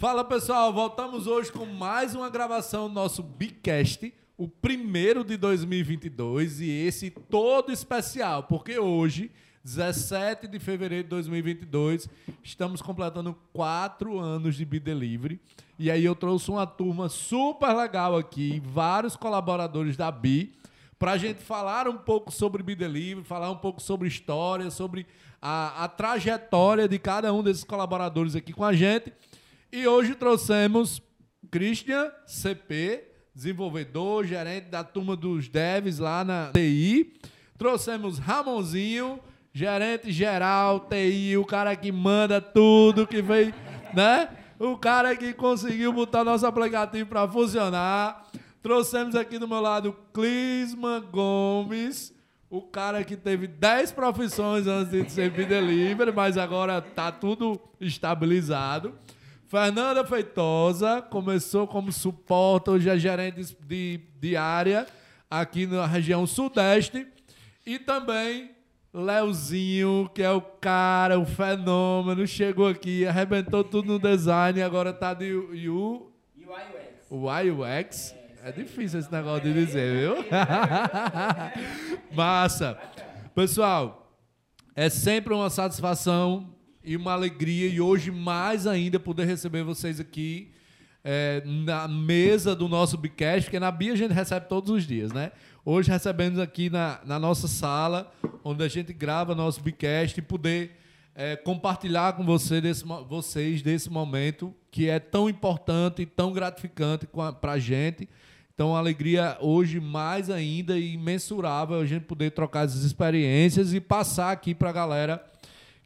Fala pessoal, voltamos hoje com mais uma gravação do nosso Bicast, o primeiro de 2022 e esse todo especial, porque hoje, 17 de fevereiro de 2022, estamos completando quatro anos de Bidelivery e aí eu trouxe uma turma super legal aqui, vários colaboradores da Bi, para a gente falar um pouco sobre Bidelivery, falar um pouco sobre história, sobre a, a trajetória de cada um desses colaboradores aqui com a gente. E hoje trouxemos Christian CP, desenvolvedor, gerente da turma dos devs lá na TI. Trouxemos Ramonzinho, gerente geral, TI, o cara que manda tudo, que veio, né? O cara que conseguiu botar nosso aplicativo para funcionar. Trouxemos aqui do meu lado Clisman Gomes, o cara que teve 10 profissões antes de ser delivery, mas agora tá tudo estabilizado. Fernanda Feitosa começou como suporte, hoje é gerente de, de área aqui na região sudeste. E também Leozinho, que é o cara, o fenômeno, chegou aqui, arrebentou tudo no design, agora tá de U... UX. É difícil esse negócio de dizer, viu? Massa. Pessoal, é sempre uma satisfação e uma alegria, e hoje mais ainda poder receber vocês aqui é, na mesa do nosso Bicast, porque na Bia a gente recebe todos os dias, né? Hoje recebemos aqui na, na nossa sala, onde a gente grava nosso Bicast e poder é, compartilhar com você desse, vocês desse momento que é tão importante e tão gratificante para a gente. Então, a alegria hoje mais ainda e imensurável a gente poder trocar essas experiências e passar aqui para a galera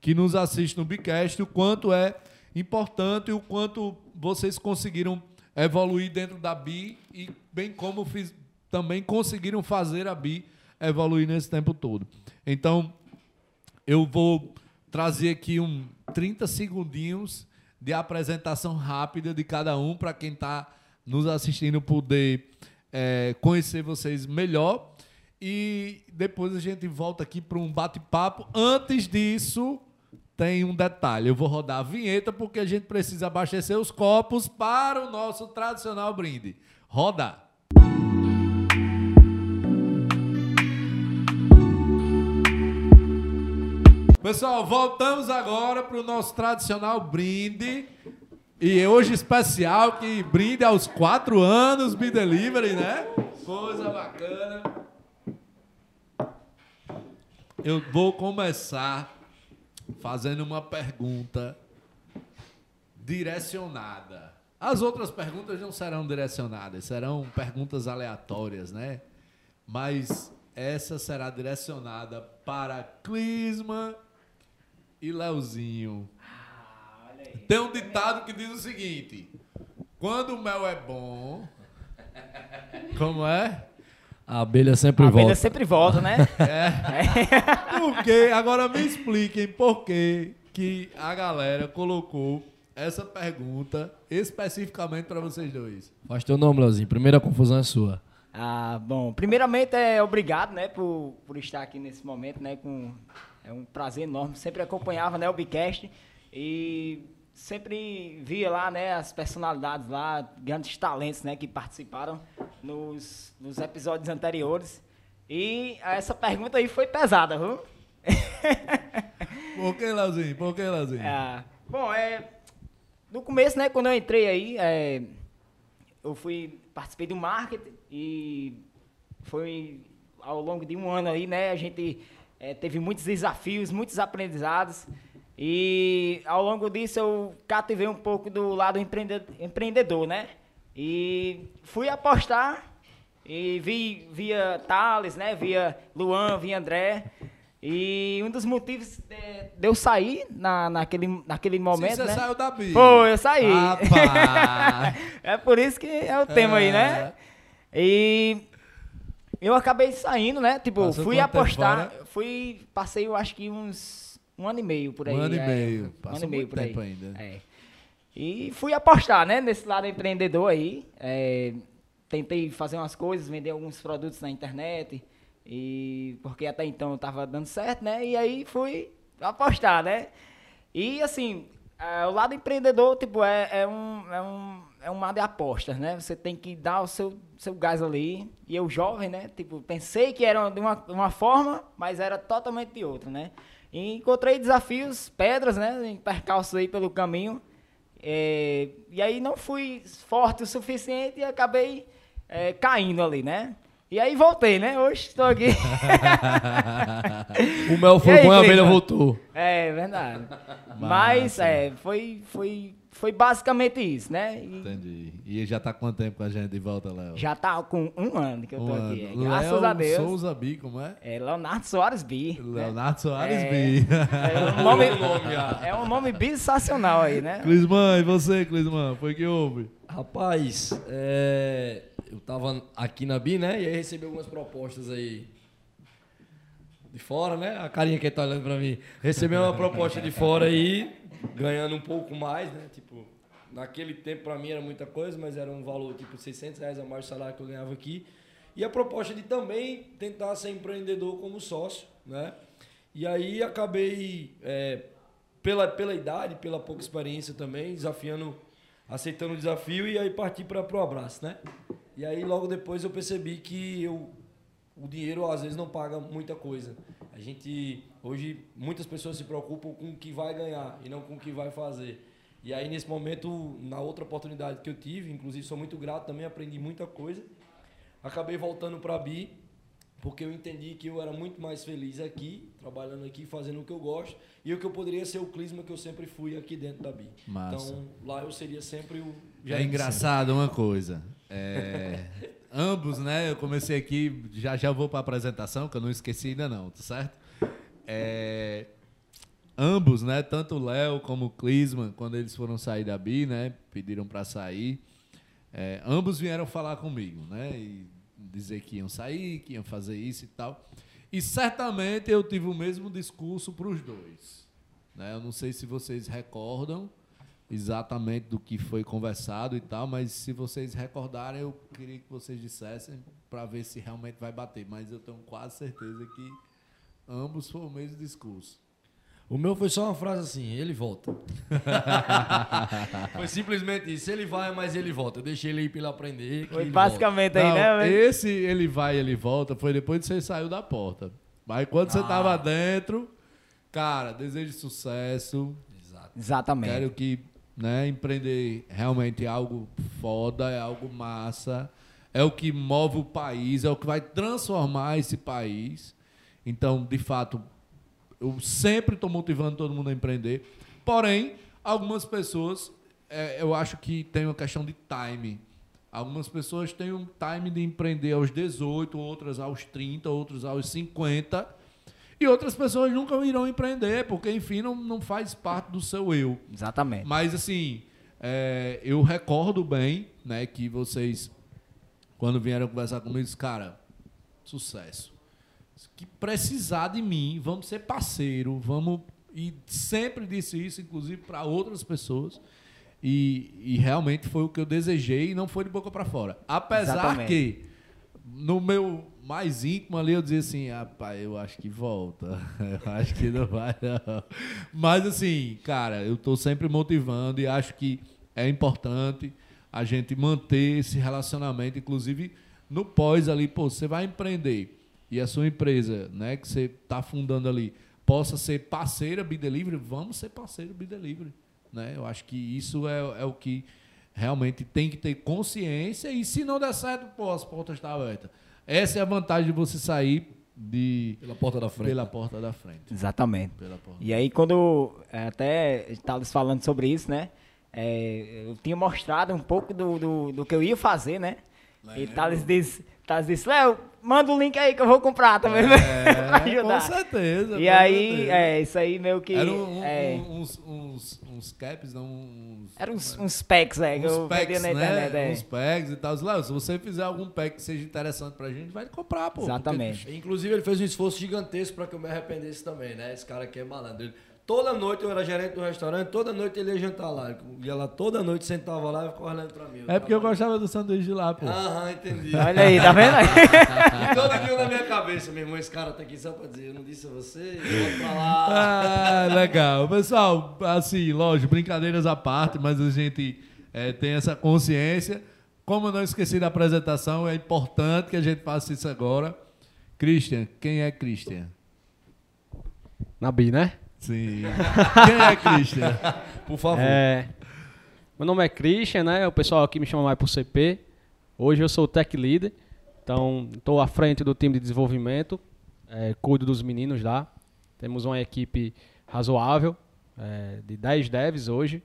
que nos assiste no Bicast o quanto é importante e o quanto vocês conseguiram evoluir dentro da BI e bem como fiz, também conseguiram fazer a BI evoluir nesse tempo todo. Então, eu vou trazer aqui um 30 segundinhos de apresentação rápida de cada um para quem está nos assistindo poder é, conhecer vocês melhor. E depois a gente volta aqui para um bate-papo. Antes disso, tem um detalhe. Eu vou rodar a vinheta porque a gente precisa abastecer os copos para o nosso tradicional brinde. Roda! Pessoal, voltamos agora para o nosso tradicional brinde. E hoje especial que brinde aos quatro anos Be Delivery, né? Coisa bacana. Eu vou começar fazendo uma pergunta direcionada. As outras perguntas não serão direcionadas, serão perguntas aleatórias, né? Mas essa será direcionada para Clisma e Leozinho. Tem um ditado que diz o seguinte: quando o mel é bom, como é? A abelha sempre a volta. A abelha sempre volta, né? É. Por quê? Agora me expliquem por que que a galera colocou essa pergunta especificamente para vocês dois. Faz teu nome, Leozinho. Primeira confusão é sua. Ah, bom. Primeiramente, é obrigado, né, por, por estar aqui nesse momento, né, com... É um prazer enorme. Sempre acompanhava, né, o Bicast e sempre via lá, né, as personalidades lá, grandes talentos, né, que participaram nos, nos episódios anteriores. E essa pergunta aí foi pesada, viu? Por que, Leozinho? Por que, Leozinho? É, bom, é, no começo, né, quando eu entrei aí, é, eu fui, participei do marketing e foi ao longo de um ano aí, né, a gente é, teve muitos desafios, muitos aprendizados. E ao longo disso eu cativei um pouco do lado empreendedor, né? E fui apostar e vi via Thales, né? Via Luan, via André. E um dos motivos de, de eu sair na, naquele, naquele momento. Sim, você né? saiu da Bia. Foi, eu saí. é por isso que é o tema é. aí, né? É. E eu acabei saindo, né? Tipo, Passou fui apostar. Fui, passei, eu acho que uns um ano e meio por aí. Um ano e é, meio. Um ano e meio por aí. Ainda. É. E fui apostar, né, nesse lado empreendedor aí. É, tentei fazer umas coisas, vender alguns produtos na internet. E porque até então eu tava dando certo, né? E aí fui apostar, né? E assim, É, o lado empreendedor, tipo, é, é, um, é, um, é um mar de apostas, né? Você tem que dar o seu, seu gás ali. E eu, jovem, né? Tipo, pensei que era de uma, uma forma, mas era totalmente de outra, né? E encontrei desafios, pedras, né? Em percalços aí pelo caminho. É, e aí não fui forte o suficiente e acabei é, caindo ali, né? E aí voltei, né? Hoje estou aqui. o mel foi bom e a abelha voltou. É, verdade. Mas é, foi, foi, foi basicamente isso, né? E... Entendi. E já está quanto tempo com a gente de volta, Léo? Já está com um ano que eu estou aqui. Ano. Graças Léo a Deus. Souza Bi, como é? É Leonardo Soares Bi. Né? Leonardo né? Soares é, Bi. É um, nome, é um nome sensacional aí, né? Clisman, e você, Clisman? Foi que houve? Rapaz, é eu tava aqui na BI, né? E aí recebi algumas propostas aí de fora, né? A carinha que tá olhando pra mim. Recebi uma proposta de fora aí, ganhando um pouco mais, né? Tipo, naquele tempo pra mim era muita coisa, mas era um valor tipo 600 reais a mais do salário que eu ganhava aqui. E a proposta de também tentar ser empreendedor como sócio, né? E aí acabei, é, pela, pela idade, pela pouca experiência também, desafiando, aceitando o desafio e aí parti para o abraço, né? E aí logo depois eu percebi que eu, o dinheiro às vezes não paga muita coisa. A gente hoje muitas pessoas se preocupam com o que vai ganhar e não com o que vai fazer. E aí nesse momento, na outra oportunidade que eu tive, inclusive sou muito grato também, aprendi muita coisa. Acabei voltando para a BI, porque eu entendi que eu era muito mais feliz aqui, trabalhando aqui, fazendo o que eu gosto, e o que eu poderia ser o clisma que eu sempre fui aqui dentro da BI. Massa. Então, lá eu seria sempre o Já é engraçado sempre. uma coisa. É, ambos, né? Eu comecei aqui, já já vou para a apresentação, que eu não esqueci ainda não, tá certo? É, ambos, né? Tanto o Léo como o Clisman, quando eles foram sair da BI, né? Pediram para sair. É, ambos vieram falar comigo, né? E dizer que iam sair, que iam fazer isso e tal. E certamente eu tive o mesmo discurso para os dois. Né? Eu não sei se vocês recordam, exatamente do que foi conversado e tal, mas se vocês recordarem, eu queria que vocês dissessem para ver se realmente vai bater. Mas eu tenho quase certeza que ambos foi o mesmo discurso. O meu foi só uma frase assim, ele volta. foi simplesmente isso, ele vai, mas ele volta. Eu deixei ele ir para ele aprender. Foi basicamente volta. aí, Não, né? Esse ele vai, ele volta, foi depois que você saiu da porta. Mas quando ah. você tava dentro, cara, desejo sucesso. Exato. Exatamente. Quero que né? Empreender realmente é algo foda, é algo massa, é o que move o país, é o que vai transformar esse país. Então, de fato, eu sempre estou motivando todo mundo a empreender. Porém, algumas pessoas, é, eu acho que tem uma questão de time. Algumas pessoas têm um time de empreender aos 18, outras aos 30, outras aos 50 e outras pessoas nunca irão empreender, porque, enfim, não, não faz parte do seu eu. Exatamente. Mas, assim, é, eu recordo bem né, que vocês, quando vieram conversar comigo, disse, cara, sucesso. Que precisar de mim, vamos ser parceiro, vamos. E sempre disse isso, inclusive, para outras pessoas. E, e, realmente foi o que eu desejei e não foi de boca para fora. Apesar Exatamente. que, no meu mais íntimo ali, eu dizia assim, rapaz, eu acho que volta. Eu acho que não vai, não. Mas assim, cara, eu estou sempre motivando e acho que é importante a gente manter esse relacionamento, inclusive no pós ali, pô, você vai empreender e a sua empresa, né, que você está fundando ali, possa ser parceira Be Delivery, vamos ser parceiro Be Delivery. Né? Eu acho que isso é, é o que realmente tem que ter consciência e se não der certo, pô, as portas estão abertas. Essa é a vantagem de você sair de pela porta da frente. Pela porta da frente. Exatamente. E aí quando é, até estava falando sobre isso, né? É, eu tinha mostrado um pouco do, do, do, que eu ia fazer, né? Lembro. E Thales disse, Thales disse, Léo, manda o link aí que eu vou comprar também, né? é, pra ajudar. Com certeza. E aí, certeza. é, isso aí meio que... Era um, é, uns, uns, uns caps, não, uns... Era uns, uns packs, é, que eu packs, na internet. Né? É. Uns packs e tal. Léo, se você fizer algum pack que seja interessante pra gente, vai comprar, pô. Exatamente. Porque, inclusive, ele fez um esforço gigantesco pra que eu me arrependesse também, né? Esse cara aqui é malandro. Ele, Toda noite eu era gerente do restaurante, toda noite ele ia jantar lá. Eu ia lá toda noite, sentava lá e ficava olhando pra mim. É porque eu tava- gostava do sanduíche de lá, pô. Aham, entendi. Olha aí, tá vendo aí? E todo dia na minha cabeça, meu irmão, esse cara tá aqui só pra dizer, eu não disse a você, volta pra lá. Ah, legal. Pessoal, assim, lógico, brincadeiras à parte, mas a gente eh, tem essa consciência. Como eu não esqueci da apresentação, é importante que a gente faça isso agora. Christian, quem é Christian? Nabi, né? Sim. Quem é Christian? Por favor. É, meu nome é Christian, né? O pessoal aqui me chama mais por CP. Hoje eu sou o Tech Leader, então estou à frente do time de desenvolvimento, é, cuido dos meninos lá. Temos uma equipe razoável, é, de 10 devs hoje.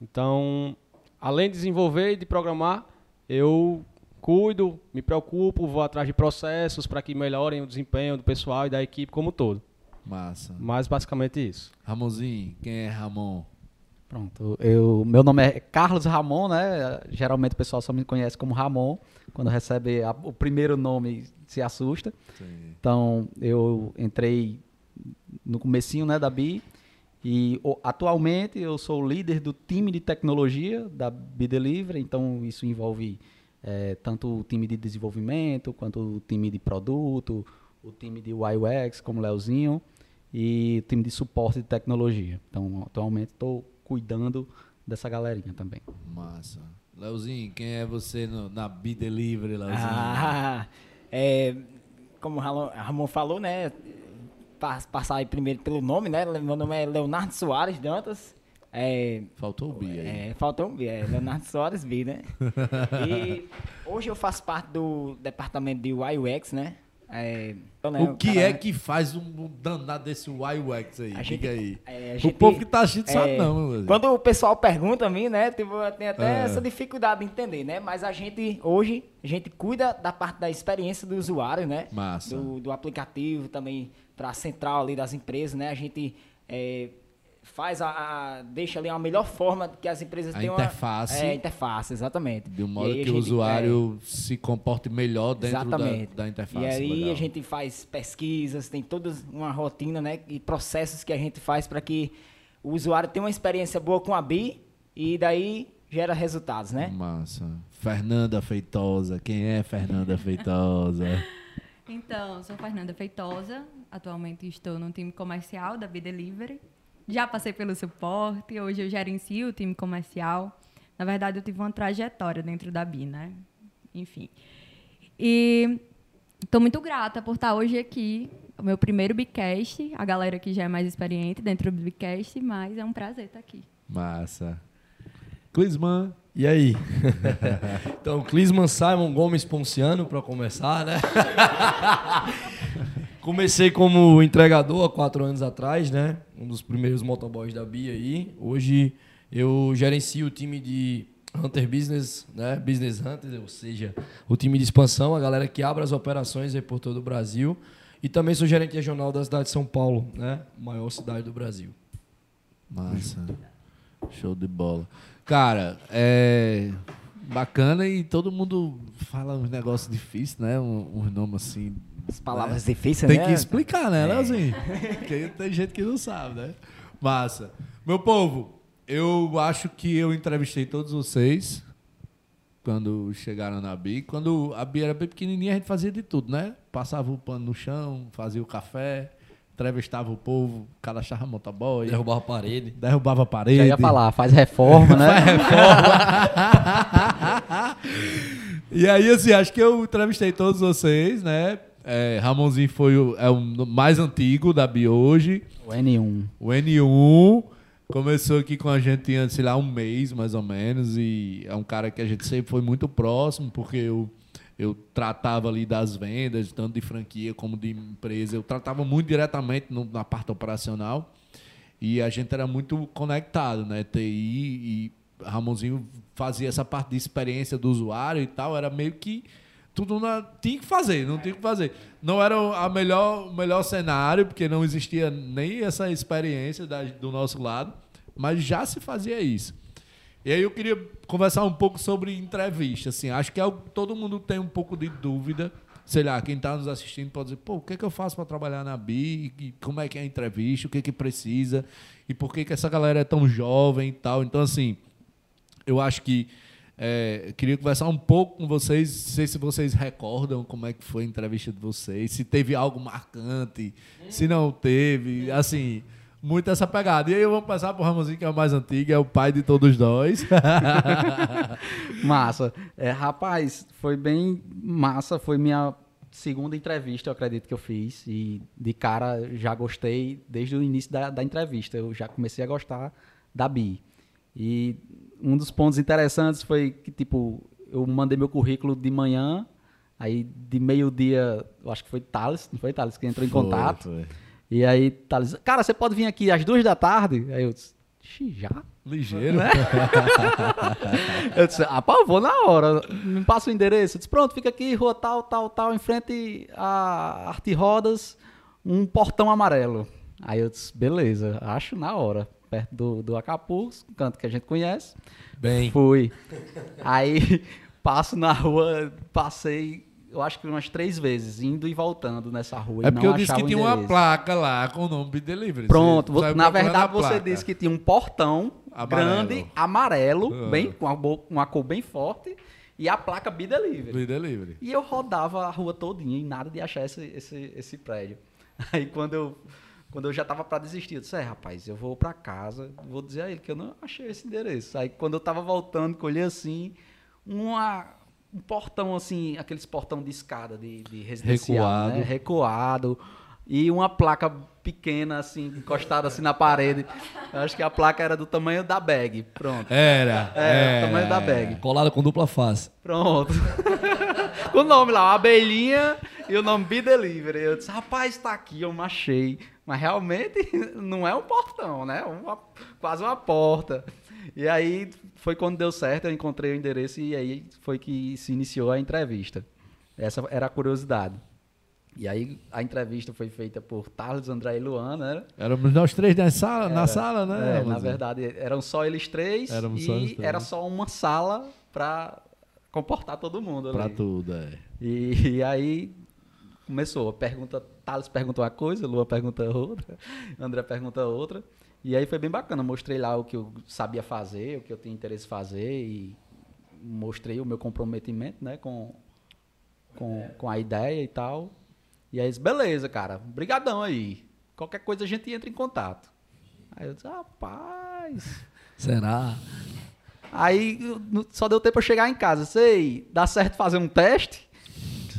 Então, além de desenvolver e de programar, eu cuido, me preocupo, vou atrás de processos para que melhorem o desempenho do pessoal e da equipe como um todo. Massa. Mas basicamente isso. Ramonzinho, quem é Ramon? Pronto, eu, meu nome é Carlos Ramon, né? Geralmente o pessoal só me conhece como Ramon. Quando recebe a- o primeiro nome, se assusta. Sim. Então, eu entrei no comecinho, né, da BI. E o- atualmente eu sou o líder do time de tecnologia da BI Delivery. Então, isso envolve eh, tanto o time de desenvolvimento, quanto o time de produto, o time de UX, como o Leozinho, e o time de suporte de tecnologia. Então, atualmente estou cuidando dessa galerinha também. Massa. Leozinho, quem é você no- na B Delivery, Leozinho? Ah, é, como o Ramon- falou, né? pa- Passar aí primeiro pelo nome, né? Meu nome é Leonardo Soares Dantas. É, Faltou o B aí. é, faltou um B, é Leonardo Soares B, né? E hoje eu faço parte do departamento de UI UX, né? É, então, né, O que cara, é que faz um danado desse UX aí? A gente- Diga aí. é, a o gente- povo que tá assistindo é, sabe não. Quando o pessoal pergunta a mim, né, tipo, eu tenho até É. essa dificuldade de entender, né? Mas a gente, hoje, a gente cuida da parte da experiência do usuário, né? Massa. Do, do aplicativo também, para a central ali das empresas, né? A gente é, faz a, a- deixa ali uma melhor forma que as empresas A tenham interface. Uma, é, interface, exatamente. De um modo que o usuário se comporte melhor é, dentro da, exatamente. da interface. E aí legal. a gente faz pesquisas, tem toda uma rotina, né? E processos que a gente faz para que o usuário tenha uma experiência boa com a BI e daí gera resultados, né? Massa. Fernanda Feitosa. Quem é Fernanda Feitosa? Então, sou Fernanda Feitosa, atualmente estou no time comercial da B Delivery. Já passei pelo suporte, hoje eu gerencio o time comercial. Na verdade, eu tive uma trajetória dentro da BI, né? Enfim. E estou muito grata por estar hoje aqui, o meu primeiro Bicast, a galera que já é mais experiente dentro do Bicast, mas é um prazer estar aqui. Massa. Clisman. E aí? então, Clisman Simon Gomes Ponciano, para começar, né? Comecei como entregador há quatro anos atrás, né? Um dos primeiros motoboys da Bia aí. Hoje eu gerencio o time de Hunter Business, né? Business Hunters, ou seja, o time de expansão, a galera que abre as operações aí por todo o Brasil. E também sou gerente regional da cidade de São Paulo, né? Maior cidade do Brasil. Massa. Show de bola. Cara, é bacana e todo mundo fala uns negócios difíceis, né? Um- Uns nomes assim. As palavras né? difíceis, Tem né? que explicar, né, Leozinho? Porque tem gente que não sabe, né? Massa. Meu povo, eu acho que eu entrevistei todos vocês quando chegaram na BI. Quando a BI era bem pequenininha, a gente fazia de tudo, né? Passava o pano no chão, fazia o café, entrevistava o povo, cadastrava motoboy, Derrubar a parede. derrubava a parede. Já ia falar, faz reforma, né? E aí, assim, acho que eu entrevistei todos vocês, né? É, Ramonzinho foi o, é o mais antigo da BI hoje. O N1. O N1 começou aqui com a gente sei lá, um mês mais ou menos. E é um cara que a gente sempre foi muito próximo, porque eu, eu tratava ali das vendas, tanto de franquia como de empresa. Eu tratava muito diretamente no- na parte operacional. E a gente era muito conectado, né? TI e Ramonzinho fazia essa parte de experiência do usuário e tal. Era meio que tudo na, tinha que fazer, não tinha que fazer. Não era o melhor, melhor cenário, porque não existia nem essa experiência da- do nosso lado, mas já se fazia isso. E aí eu queria conversar um pouco sobre entrevista. Assim, acho que é todo mundo tem um pouco de dúvida sei lá, quem está nos assistindo pode dizer, pô, o que, é que eu faço para trabalhar na BI? Como é que é a entrevista? O que, é que precisa? E por que, que essa galera é tão jovem e tal? Então, assim, eu acho que é, queria conversar um pouco com vocês, não sei se vocês recordam como é que foi a entrevista de vocês, se teve algo marcante, se não teve, assim, muito essa pegada. E aí vamos passar pro Ramonzinho, que é o mais antigo, é o pai de todos nós. Massa. É, rapaz, foi bem massa. Foi minha segunda entrevista, eu acredito que eu fiz. E de cara já gostei desde o início da, da entrevista. Eu já comecei a gostar da Bi. E um dos pontos interessantes foi que, tipo, eu mandei meu currículo de manhã. Aí de meio-dia, eu acho que foi Thales, não foi Thales que entrou em Foi, contato. foi. E aí Thales, cara, você pode vir aqui às duas da tarde? Aí eu disse, "Ixi, já? Ligeiro. Né? Eu disse, ah, pá, eu vou na hora. Me passa o endereço. Eu disse, pronto, fica aqui, rua tal, tal, tal, em frente a Arte Rodas, um portão amarelo. Aí eu disse, beleza, acho na hora. Perto do, do Acapulco, canto que a gente conhece. Bem. Fui. Aí passo na rua, passei, eu acho que umas três vezes, indo e voltando nessa rua. É porque eu disse que tinha uma placa lá com o nome de delivery. Pronto, Você na verdade você placa. disse que tinha um portão Amarelo. grande, amarelo, Ah. bem, com uma, uma cor bem forte, e a placa Be Delivery. Be Delivery. E eu rodava a rua todinha e nada de achar esse, esse, esse prédio. Aí quando eu, quando eu já tava para desistir, eu disse, é rapaz, eu vou para casa, vou dizer a ele que eu não achei esse endereço. Aí quando eu tava voltando, colhei assim, uma, um portão assim, aqueles portão de escada de, de residencial, Recuado. né? recuado, e uma placa pequena assim, encostada assim na parede. Eu acho que a placa era do tamanho da bag, pronto. Era. É, o tamanho da bag. Colado com dupla face. Pronto. O nome lá, abelhinha e o nome Be Delivery. Eu disse, rapaz, tá aqui, eu achei. Mas realmente não é um portão, né? Uma- quase uma porta. E aí foi quando deu certo, eu encontrei o endereço e aí foi que se iniciou a entrevista. Essa era a curiosidade. E aí a entrevista foi feita por Thales, André e Luana, né? Éramos nós três na sala, na Era- sala né? É, na verdade, eram só eles três Éramos e só eles três. era só uma sala para comportar todo mundo Pra ali. tudo, é. E, e aí começou, pergunta, Thales perguntou uma coisa, Lua pergunta outra, André pergunta outra. E aí foi bem bacana, mostrei lá o que eu sabia fazer, o que eu tinha interesse em fazer e mostrei o meu comprometimento, né, com, com, com a ideia e tal. E aí disse, beleza, cara, brigadão aí. Qualquer coisa a gente entra em contato. Aí eu disse, rapaz, Será? Aí só deu tempo pra chegar em casa. Sei, dá certo fazer um teste?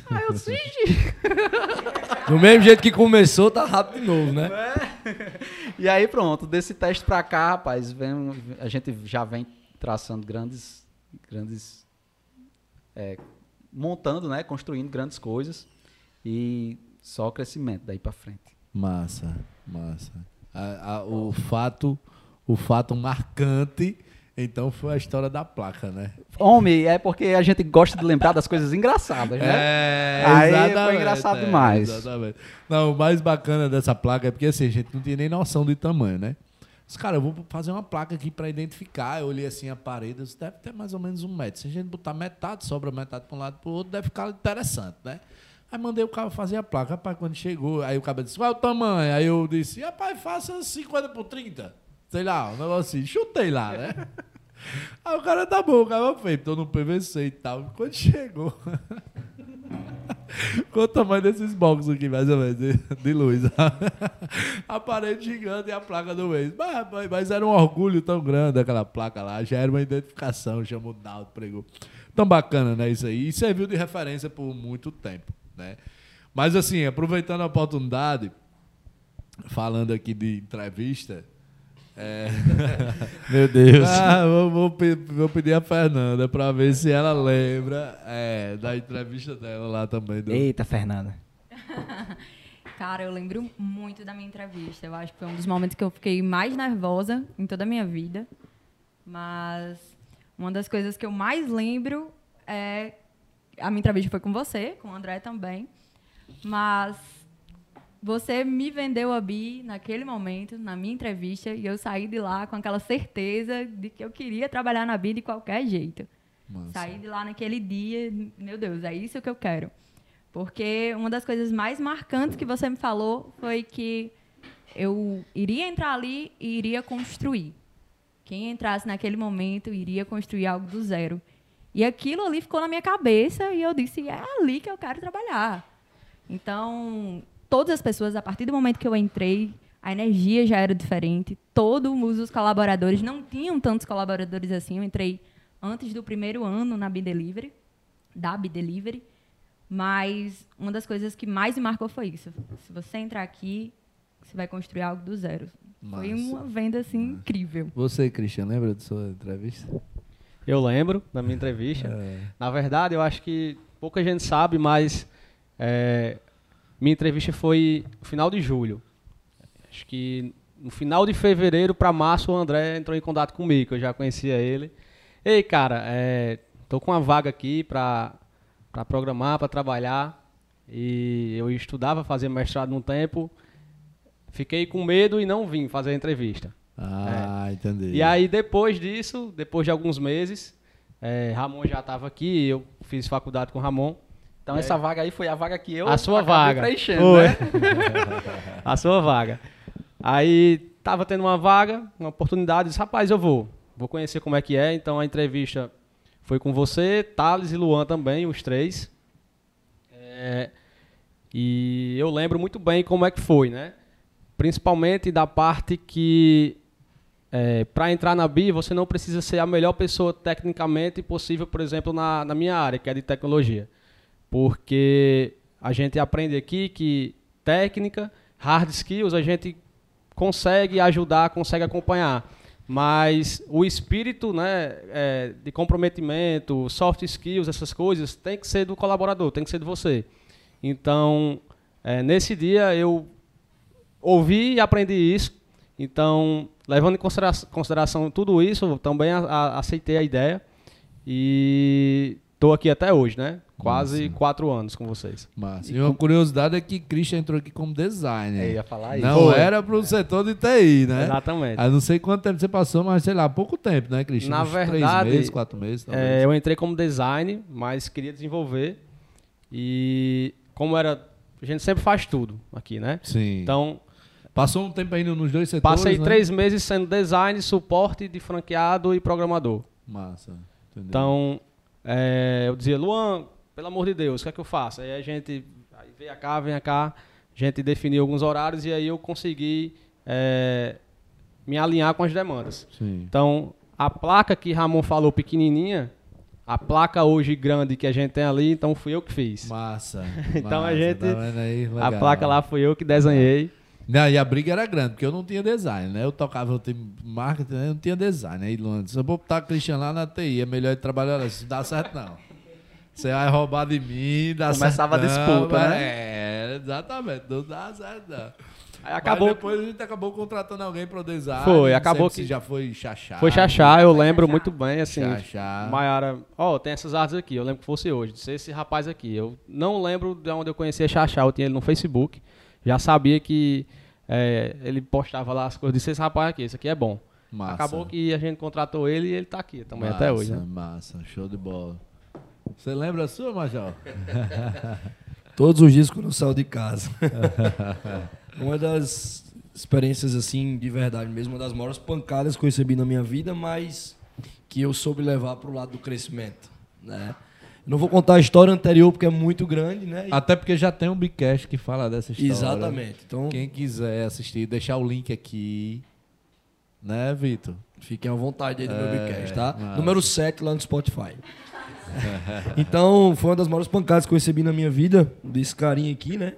Aí eu disse, "Ixi." Do mesmo jeito que começou, tá rápido de novo, né? E aí pronto, desse teste pra cá, rapaz, vem- a gente já vem traçando grandes, grandes, é, montando, né, construindo grandes coisas e só crescimento daí pra frente. Massa, massa. A- a- o fato, o fato marcante, então foi a história da placa, né? Homem, é porque a gente gosta de lembrar das coisas engraçadas, né? É, Aí foi engraçado é, demais. Exatamente. Não, o mais bacana dessa placa é porque assim, a gente não tinha nem noção do tamanho, né? Os cara, eu vou fazer uma placa aqui pra identificar. Eu olhei assim a parede, disse, deve ter mais ou menos um metro. Se a gente botar metade, sobra metade pra um lado e pro outro, deve ficar interessante, né? Aí mandei o cara fazer a placa. Rapaz, quando chegou, aí o cara disse, qual é o tamanho? Aí eu disse, rapaz, faça 50 por 30. Sei lá, um negócio assim. Chutei lá, né? Aí o cara tá bom, o cara fez, tô no PVC e tal. Quando chegou. Qual o tamanho desses boxes aqui, mais ou menos, de, de luz? a parede gigante e a placa do mês. Mas, mas- mas era um orgulho tão grande aquela placa lá. Já era uma identificação, chamou o Dalto, pregou. Tão bacana, né, isso aí. E serviu de referência por muito tempo, né? Mas assim, aproveitando a oportunidade, falando aqui de entrevista, é... Meu Deus. Ah, vou, vou vou pedir a Fernanda pra ver se ela lembra é, da entrevista dela lá também. Do... Eita, Fernanda. Cara, eu lembro muito da minha entrevista. Eu acho que foi um dos momentos que eu fiquei mais nervosa em toda a minha vida. Mas uma das coisas que eu mais lembro é. A minha entrevista foi com você, com o André também. Mas você me vendeu a Bi naquele momento, na minha entrevista, e eu saí de lá com aquela certeza de que eu queria trabalhar na Bi de qualquer jeito. Massa. Saí de lá naquele dia, meu Deus, é isso que eu quero. Porque uma das coisas mais marcantes que você me falou foi que eu iria entrar ali e iria construir. Quem entrasse naquele momento iria construir algo do zero. E aquilo ali ficou na minha cabeça e eu disse: é ali que eu quero trabalhar. Então, todas as pessoas, a partir do momento que eu entrei, a energia já era diferente. Todos os colaboradores, não tinham tantos colaboradores assim. Eu entrei antes do primeiro ano na Bidelivery, da Bidelivery. Mas uma das coisas que mais me marcou foi isso. Se você entrar aqui, você vai construir algo do zero. Foi Massa. uma venda assim incrível. Você, Christian, lembra da sua entrevista? Eu lembro da minha entrevista. É. Na verdade, eu acho que pouca gente sabe, mas é, minha entrevista foi no final de julho. Acho que no final de fevereiro para março o André entrou em contato comigo, que eu já conhecia ele. Ei, cara, é, tô com uma vaga aqui para para programar, para trabalhar. E eu estudava, fazia mestrado num tempo. Fiquei com medo e não vim fazer a entrevista. Ah, entendi. E aí, depois disso, depois de alguns meses, é, Ramon já estava aqui, eu fiz faculdade com Ramon. Então essa vaga aí foi a vaga que eu a sua vaga. preenchendo, Foi. né? a sua vaga. Aí, tava tendo uma vaga, uma oportunidade, disse, rapaz, eu vou. Vou conhecer como é que é. Então, a entrevista foi com você, Thales e Luan também, os três. É, e eu lembro muito bem como é que foi, né? Principalmente da parte que para entrar na BI você não precisa ser a melhor pessoa tecnicamente possível, por exemplo, na, na minha área, que é de tecnologia. Porque a gente aprende aqui que técnica, hard skills, a gente consegue ajudar, consegue acompanhar. Mas o espírito né, é, de comprometimento, soft skills, essas coisas, tem que ser do colaborador, tem que ser de você. Então, é, nesse dia eu ouvi e aprendi isso. Então, levando em considera consideração tudo isso, também a, a, aceitei a ideia e estou aqui até hoje, né? Quase Massa. quatro anos com vocês. Massa. E uma curiosidade é que Christian entrou aqui como designer. Eu ia falar isso. Não Foi. era pro setor de TI, né? Exatamente. Ah, não sei quanto tempo você passou, mas sei lá, pouco tempo, né, Christian? Na Uns verdade, Três meses, quatro meses, talvez. É, eu entrei como design, mas queria desenvolver. E como era. A gente sempre faz tudo aqui, né? Sim. Então, Passou um tempo ainda nos dois setores, passei né? três meses sendo design, suporte de franqueado e programador. Massa. Entendeu? Então, é, eu dizia, Luan, pelo amor de Deus, o que é que eu faço? Aí a gente aí veio cá, vem cá, a gente definiu alguns horários e aí eu consegui é, me alinhar com as demandas. Sim. Então, a placa que Ramon falou pequenininha, a placa hoje grande que a gente tem ali, então fui eu que fiz. Massa. Então a massa, gente- tá aí? A placa lá fui eu que desenhei. Não, e a briga era grande, porque eu não tinha design, né? Eu tocava o time marketing, né? eu não tinha design. Aí, Luan, se eu vou botar Christian lá na TI, é melhor ele trabalhar lá. Isso não dá certo, não. Você vai roubar de mim, dá Começava certo. a não, disputa, mas- né? É, exatamente. Não dá certo, não. Aí acabou, Mas depois a gente acabou contratando alguém pro design. Foi, não acabou que- já foi chachá. foi Xaxá, eu lembro muito bem, assim. Xaxá. Maiara, ó, tem essas artes aqui, eu lembro que fosse hoje, de ser esse rapaz aqui. Eu não lembro de onde eu conhecia Xaxá, eu tinha ele no Facebook. Já sabia que é, ele postava lá as coisas, disse esse rapaz aqui, esse aqui é bom. Massa. Acabou que a gente contratou ele e ele tá aqui também massa, até hoje. Né? Massa, show de bola. Você lembra a sua, Major? Todos os dias quando eu saio de casa. uma das experiências, assim, de verdade mesmo, uma das maiores pancadas que eu recebi na minha vida, mas que eu soube levar para o lado do crescimento, né? Não vou contar a história anterior porque é muito grande, né? Até porque já tem um Bicast que fala dessa história. Exatamente. Então, Quem quiser assistir, deixar o link aqui. Né, Vitor? Fiquem à vontade aí do meu É, Bicast, tá? massa. Número 7 lá no Spotify. então, foi uma das maiores pancadas que eu recebi na minha vida, desse carinha aqui, né?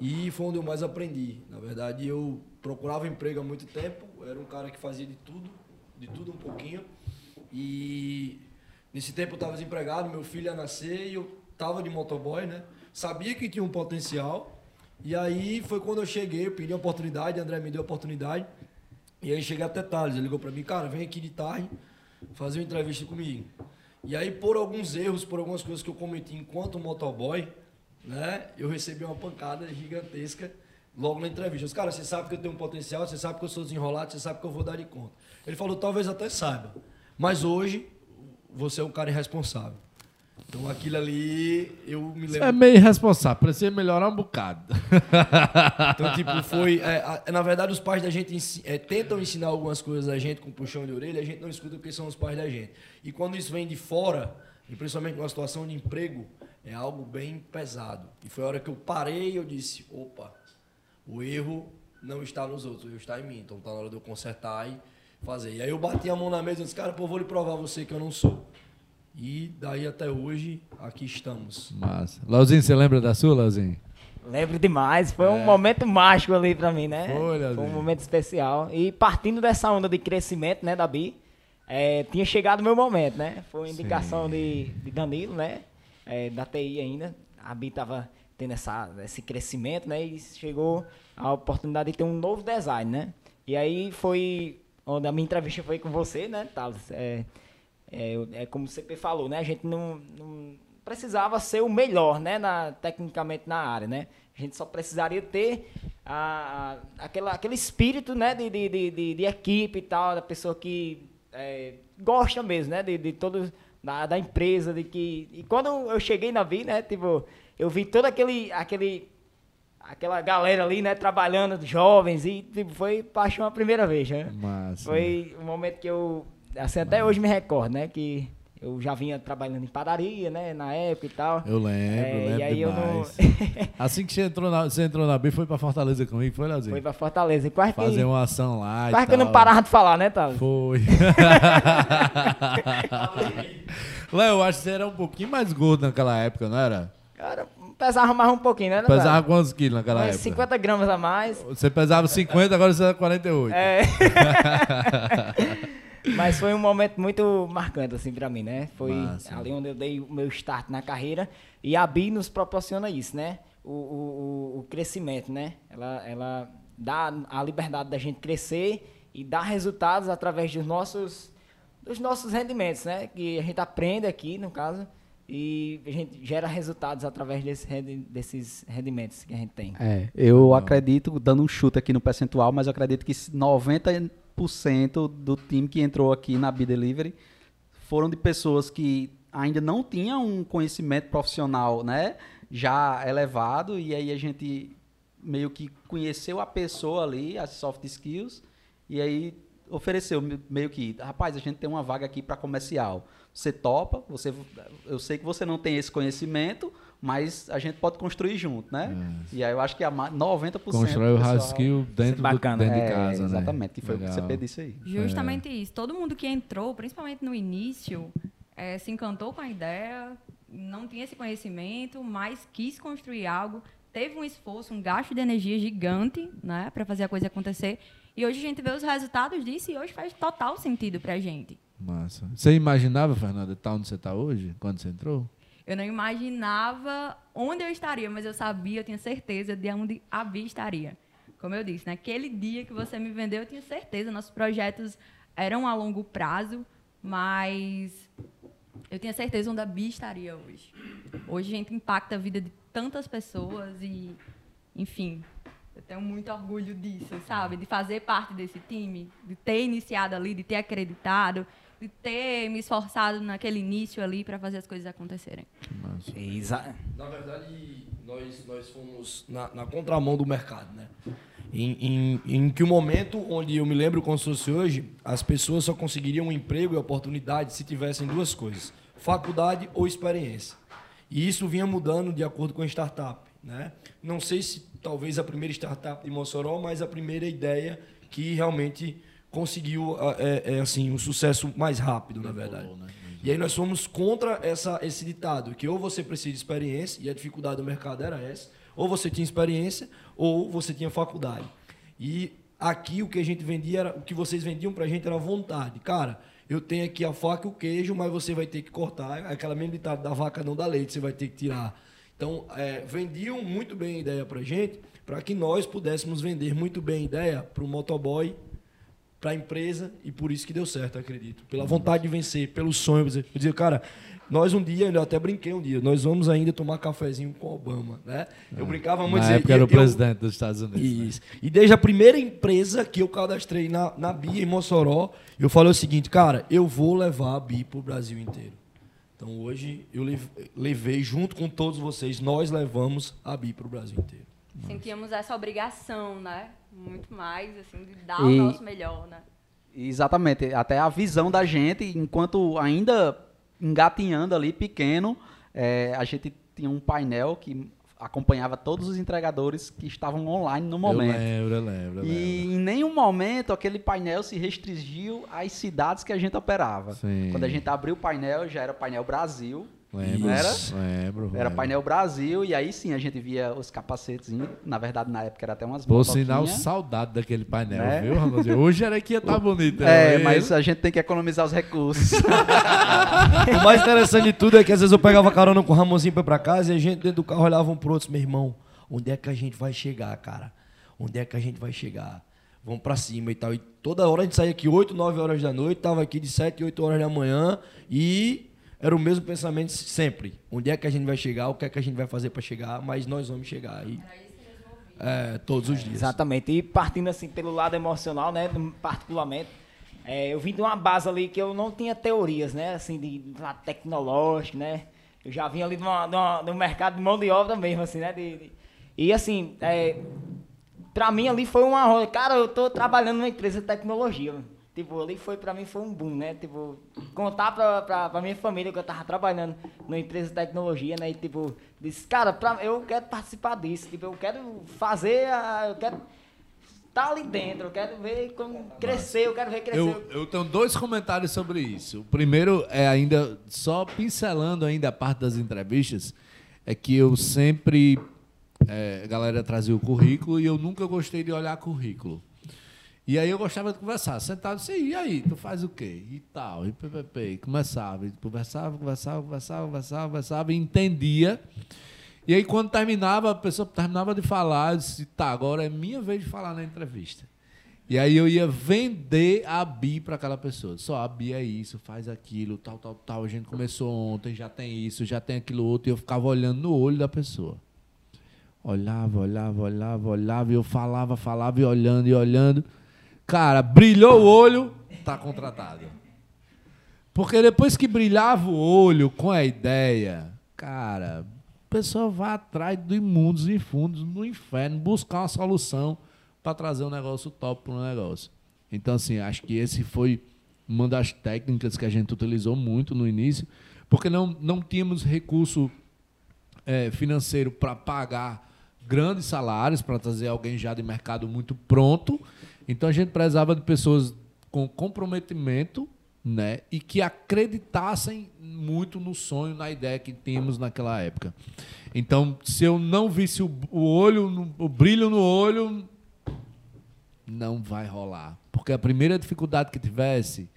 E foi onde eu mais aprendi. Na verdade, eu procurava emprego há muito tempo, era um cara que fazia de tudo, de tudo um pouquinho. E nesse tempo eu estava desempregado, meu filho ia nascer e eu tava de motoboy, né? Sabia que tinha um potencial. E aí foi quando eu cheguei, eu pedi a oportunidade, André me deu a oportunidade. E aí cheguei até Thales, ele ligou pra mim, cara, vem aqui de tarde fazer uma entrevista comigo. E aí, por alguns erros, por algumas coisas que eu cometi enquanto motoboy, né, eu recebi uma pancada gigantesca logo na entrevista. Os cara, você sabe que eu tenho um potencial, você sabe que eu sou desenrolado, você sabe que eu vou dar de conta. Ele falou, talvez até saiba, mas hoje você é um cara irresponsável. Então aquilo ali, eu me lembro. é meio irresponsável, precisa melhorar um bocado. Então, tipo, foi. é, a- na verdade, os pais da gente é, tentam ensinar algumas coisas a gente com puxão de orelha, a gente não escuta porque são os pais da gente. E quando isso vem de fora, e principalmente numa situação de emprego, é algo bem pesado. E foi a hora que eu parei e eu disse: opa, o erro não está nos outros, o erro está em mim. Então tá na hora de eu consertar e fazer. E aí eu bati a mão na mesa e disse: cara, pô, vou lhe provar você que eu não sou. E daí até hoje, aqui estamos. Massa. Leozinho, você lembra da sua, Leozinho? Lembro demais, foi um momento mágico ali pra mim, né? Foi, Leozinho. um momento especial. E partindo dessa onda de crescimento, né, da Bi, é, tinha chegado o meu momento, né? Foi uma indicação de, de Danilo, né? É, da TI ainda. A Bi tava tendo essa, esse crescimento, né? E chegou a oportunidade de ter um novo design, né? E aí foi onde a minha entrevista foi com você, né, Thales? É, é, é como o CP falou, né? A gente não, não precisava ser o melhor, né? Na, tecnicamente na área, né? A gente só precisaria ter a, a- aquela, aquele espírito, né? De, de, de, de- de equipe e tal, da pessoa que é, gosta mesmo, né? De, de todo, da, da empresa, de que... E quando eu cheguei na Vi, né? Tipo, eu vi todo aquele... aquele aquela galera ali, né? Trabalhando, jovens, e tipo, foi paixão a primeira vez, né? Massa. Foi um momento que eu, assim, até hoje me recordo, né? Que eu já vinha trabalhando em padaria, né? Na época e tal. Eu lembro, É, lembro e aí eu não- demais. assim que você entrou na, você entrou na B, foi pra Fortaleza comigo, foi, Leozinho? Foi pra Fortaleza. E quase que, Fazer uma ação lá quase que eu não parava de falar, né, Thales? Foi. Léo, eu acho que você era um pouquinho mais gordo naquela época, não era? Cara, pesava mais um pouquinho, né? Pesava quantos quilos naquela mais época? 50 gramas a mais. Você pesava 50, agora você é 48. É. Mas foi um momento muito marcante, assim, pra mim, né? Foi Massa. ali onde eu dei o meu start na carreira. E a BI nos proporciona isso, né? O, o, o- o crescimento, né? Ela, ela dá a liberdade da gente crescer e dar resultados através dos nossos, dos nossos rendimentos, né? Que a gente aprende aqui, no caso, e a gente gera resultados através desse rendi- desses rendimentos que a gente tem. É, eu acredito, dando um chute aqui no percentual, mas eu acredito que 90% do time que entrou aqui na B-Delivery foram de pessoas que ainda não tinham um conhecimento profissional, né, já elevado, e aí a gente meio que conheceu a pessoa ali, as soft skills, e aí ofereceu me- meio que, rapaz, a gente tem uma vaga aqui para comercial. Você topa, você, eu sei que você não tem esse conhecimento, mas a gente pode construir junto, né? E aí eu acho que a ma- 90% Constrói o do pessoal- skill dentro, do, bacana. dentro de É, casa, né? Exatamente, que foi o que Legal. você disse aí. Justamente isso. Todo mundo que entrou, principalmente no início, eh, se encantou com a ideia, não tinha esse conhecimento, mas quis construir algo, teve um esforço, um gasto de energia gigante, né, para fazer a coisa acontecer. E hoje a gente vê os resultados disso e hoje faz total sentido pra gente. Massa. Você imaginava, Fernanda, estar onde você está hoje, quando você entrou? Eu não imaginava onde eu estaria, mas eu sabia, eu tinha certeza de onde a Bi estaria. Como eu disse, naquele dia que você me vendeu, eu tinha certeza. Nossos projetos eram a longo prazo, mas eu tinha certeza onde a Bi estaria hoje. Hoje a gente impacta a vida de tantas pessoas e, enfim, eu tenho muito orgulho disso, sabe? De fazer parte desse time, de ter iniciado ali, de ter acreditado, de ter me esforçado naquele início ali para fazer as coisas acontecerem. Exa Na verdade, nós, nós fomos na, na contramão do mercado, né? Em, em, em que o momento onde eu me lembro como se fosse hoje, as pessoas só conseguiriam um emprego e oportunidade se tivessem duas coisas: faculdade ou experiência. E isso vinha mudando de acordo com a startup, né? Não sei se talvez a primeira startup de Mossoró, mas a primeira ideia que realmente conseguiu ah, é, é, assim um sucesso mais rápido, na verdade. E aí nós fomos contra essa, esse ditado, que ou você precisa de experiência, e a dificuldade do mercado era essa, ou você tinha experiência, ou você tinha faculdade. E aqui o que a gente vendia, era, o que vocês vendiam pra gente era vontade. Cara, eu tenho aqui a faca e o queijo, mas você vai ter que cortar, aquela mesma ditado da vaca não dá leite, você vai ter que tirar. Então, é, vendiam muito bem a ideia pra gente, para que nós pudéssemos vender muito bem a ideia para o motoboy para a empresa e por isso que deu certo, acredito. Pela vontade de vencer, pelo sonho. Eu dizia, cara, nós um dia, eu até brinquei um dia, nós vamos ainda tomar cafezinho com Obama, né? Eu brincava muito. Na dizia, época era o eu- presidente dos Estados Unidos. né? Isso. E desde a primeira empresa que eu cadastrei na, na BIA em Mossoró, eu falei o seguinte, cara, eu vou levar a BIA pro Brasil inteiro. Então hoje eu lev- levei junto com todos vocês, nós levamos a BI para o Brasil inteiro. Sentíamos essa obrigação, né? Muito mais, assim, de dar E- o nosso melhor, né? Exatamente, até a visão da gente, enquanto ainda engatinhando ali, pequeno, é, a gente tinha um painel que acompanhava todos os entregadores que estavam online no momento. Eu lembro, eu lembro, eu E em nenhum momento aquele painel se restringiu às cidades que a gente operava. Sim. Quando a gente abriu o painel, já era o painel Brasil. Lembro, Não era? lembro. Era lembro. painel Brasil, e aí sim a gente via os capacetes. Na verdade, na época era até umas Por sinal, saudade daquele painel, Né? viu, Ramonzinho? Hoje era que ia estar bonito. É, né? mas a gente tem que economizar os recursos. O mais interessante de tudo é que às vezes eu pegava carona com o Ramonzinho pra ir pra casa e a gente dentro do carro olhava um pro outro, meu irmão, onde é que a gente vai chegar, cara? Onde é que a gente vai chegar? Vamos pra cima e tal. E toda hora a gente saía aqui 8, 9 horas da noite, tava aqui de 7, 8 horas da manhã e era o mesmo pensamento sempre. Onde é que a gente vai chegar? O que é que a gente vai fazer pra chegar? Mas nós vamos chegar. E, é, todos os dias. Exatamente. E partindo assim pelo lado emocional, né, particularmente, é, eu vim de uma base ali que eu não tinha teorias, né, assim, de, de lado tecnológico, né. Eu já vim ali de, uma, de, uma- de um mercado de mão de obra mesmo, assim, né. de- de- e assim, é, pra mim ali foi uma roda. Cara, eu tô trabalhando numa empresa de tecnologia. mano. Tipo, ali foi, pra mim foi um boom, né? Tipo, contar pra, pra, pra minha família que eu tava trabalhando numa empresa de tecnologia, né? E tipo, disse, cara, pra, eu quero participar disso. Tipo, eu quero fazer, a, eu quero estar ali dentro, eu quero ver como crescer, eu quero ver crescer. Eu, eu tenho dois comentários sobre isso. O primeiro é ainda, só pincelando ainda a parte das entrevistas, é que eu sempre. é, a galera trazia o currículo e eu nunca gostei de olhar currículo. E aí eu gostava de conversar, sentado assim, e aí, tu faz o quê? E tal, e ppp, e começava, e conversava, conversava, conversava, conversava, conversava, e entendia. E aí quando terminava, a pessoa terminava de falar, eu disse, tá, agora é minha vez de falar na entrevista. E aí eu ia vender a BI para aquela pessoa. Só a BI é isso, faz aquilo, tal, tal, tal. A gente começou ontem, já tem isso, já tem aquilo outro. E eu ficava olhando no olho da pessoa. Olhava, olhava, olhava, olhava, e eu falava, falava, e olhando, e olhando. Cara, brilhou o olho, tá contratado. Porque depois que brilhava o olho com a ideia, cara, a pessoa vai atrás de imundos e fundos no inferno buscar uma solução para trazer um negócio top para um negócio. Então, assim, acho que esse foi uma das técnicas que a gente utilizou muito no início, porque não, não tínhamos recurso eh, financeiro para pagar grandes salários, para trazer alguém já de mercado muito pronto. Então, a gente precisava de pessoas com comprometimento né, e que acreditassem muito no sonho, na ideia que tínhamos naquela época. Então, se eu não visse o, o olho, o brilho no olho, não vai rolar. Porque a primeira dificuldade que tivesse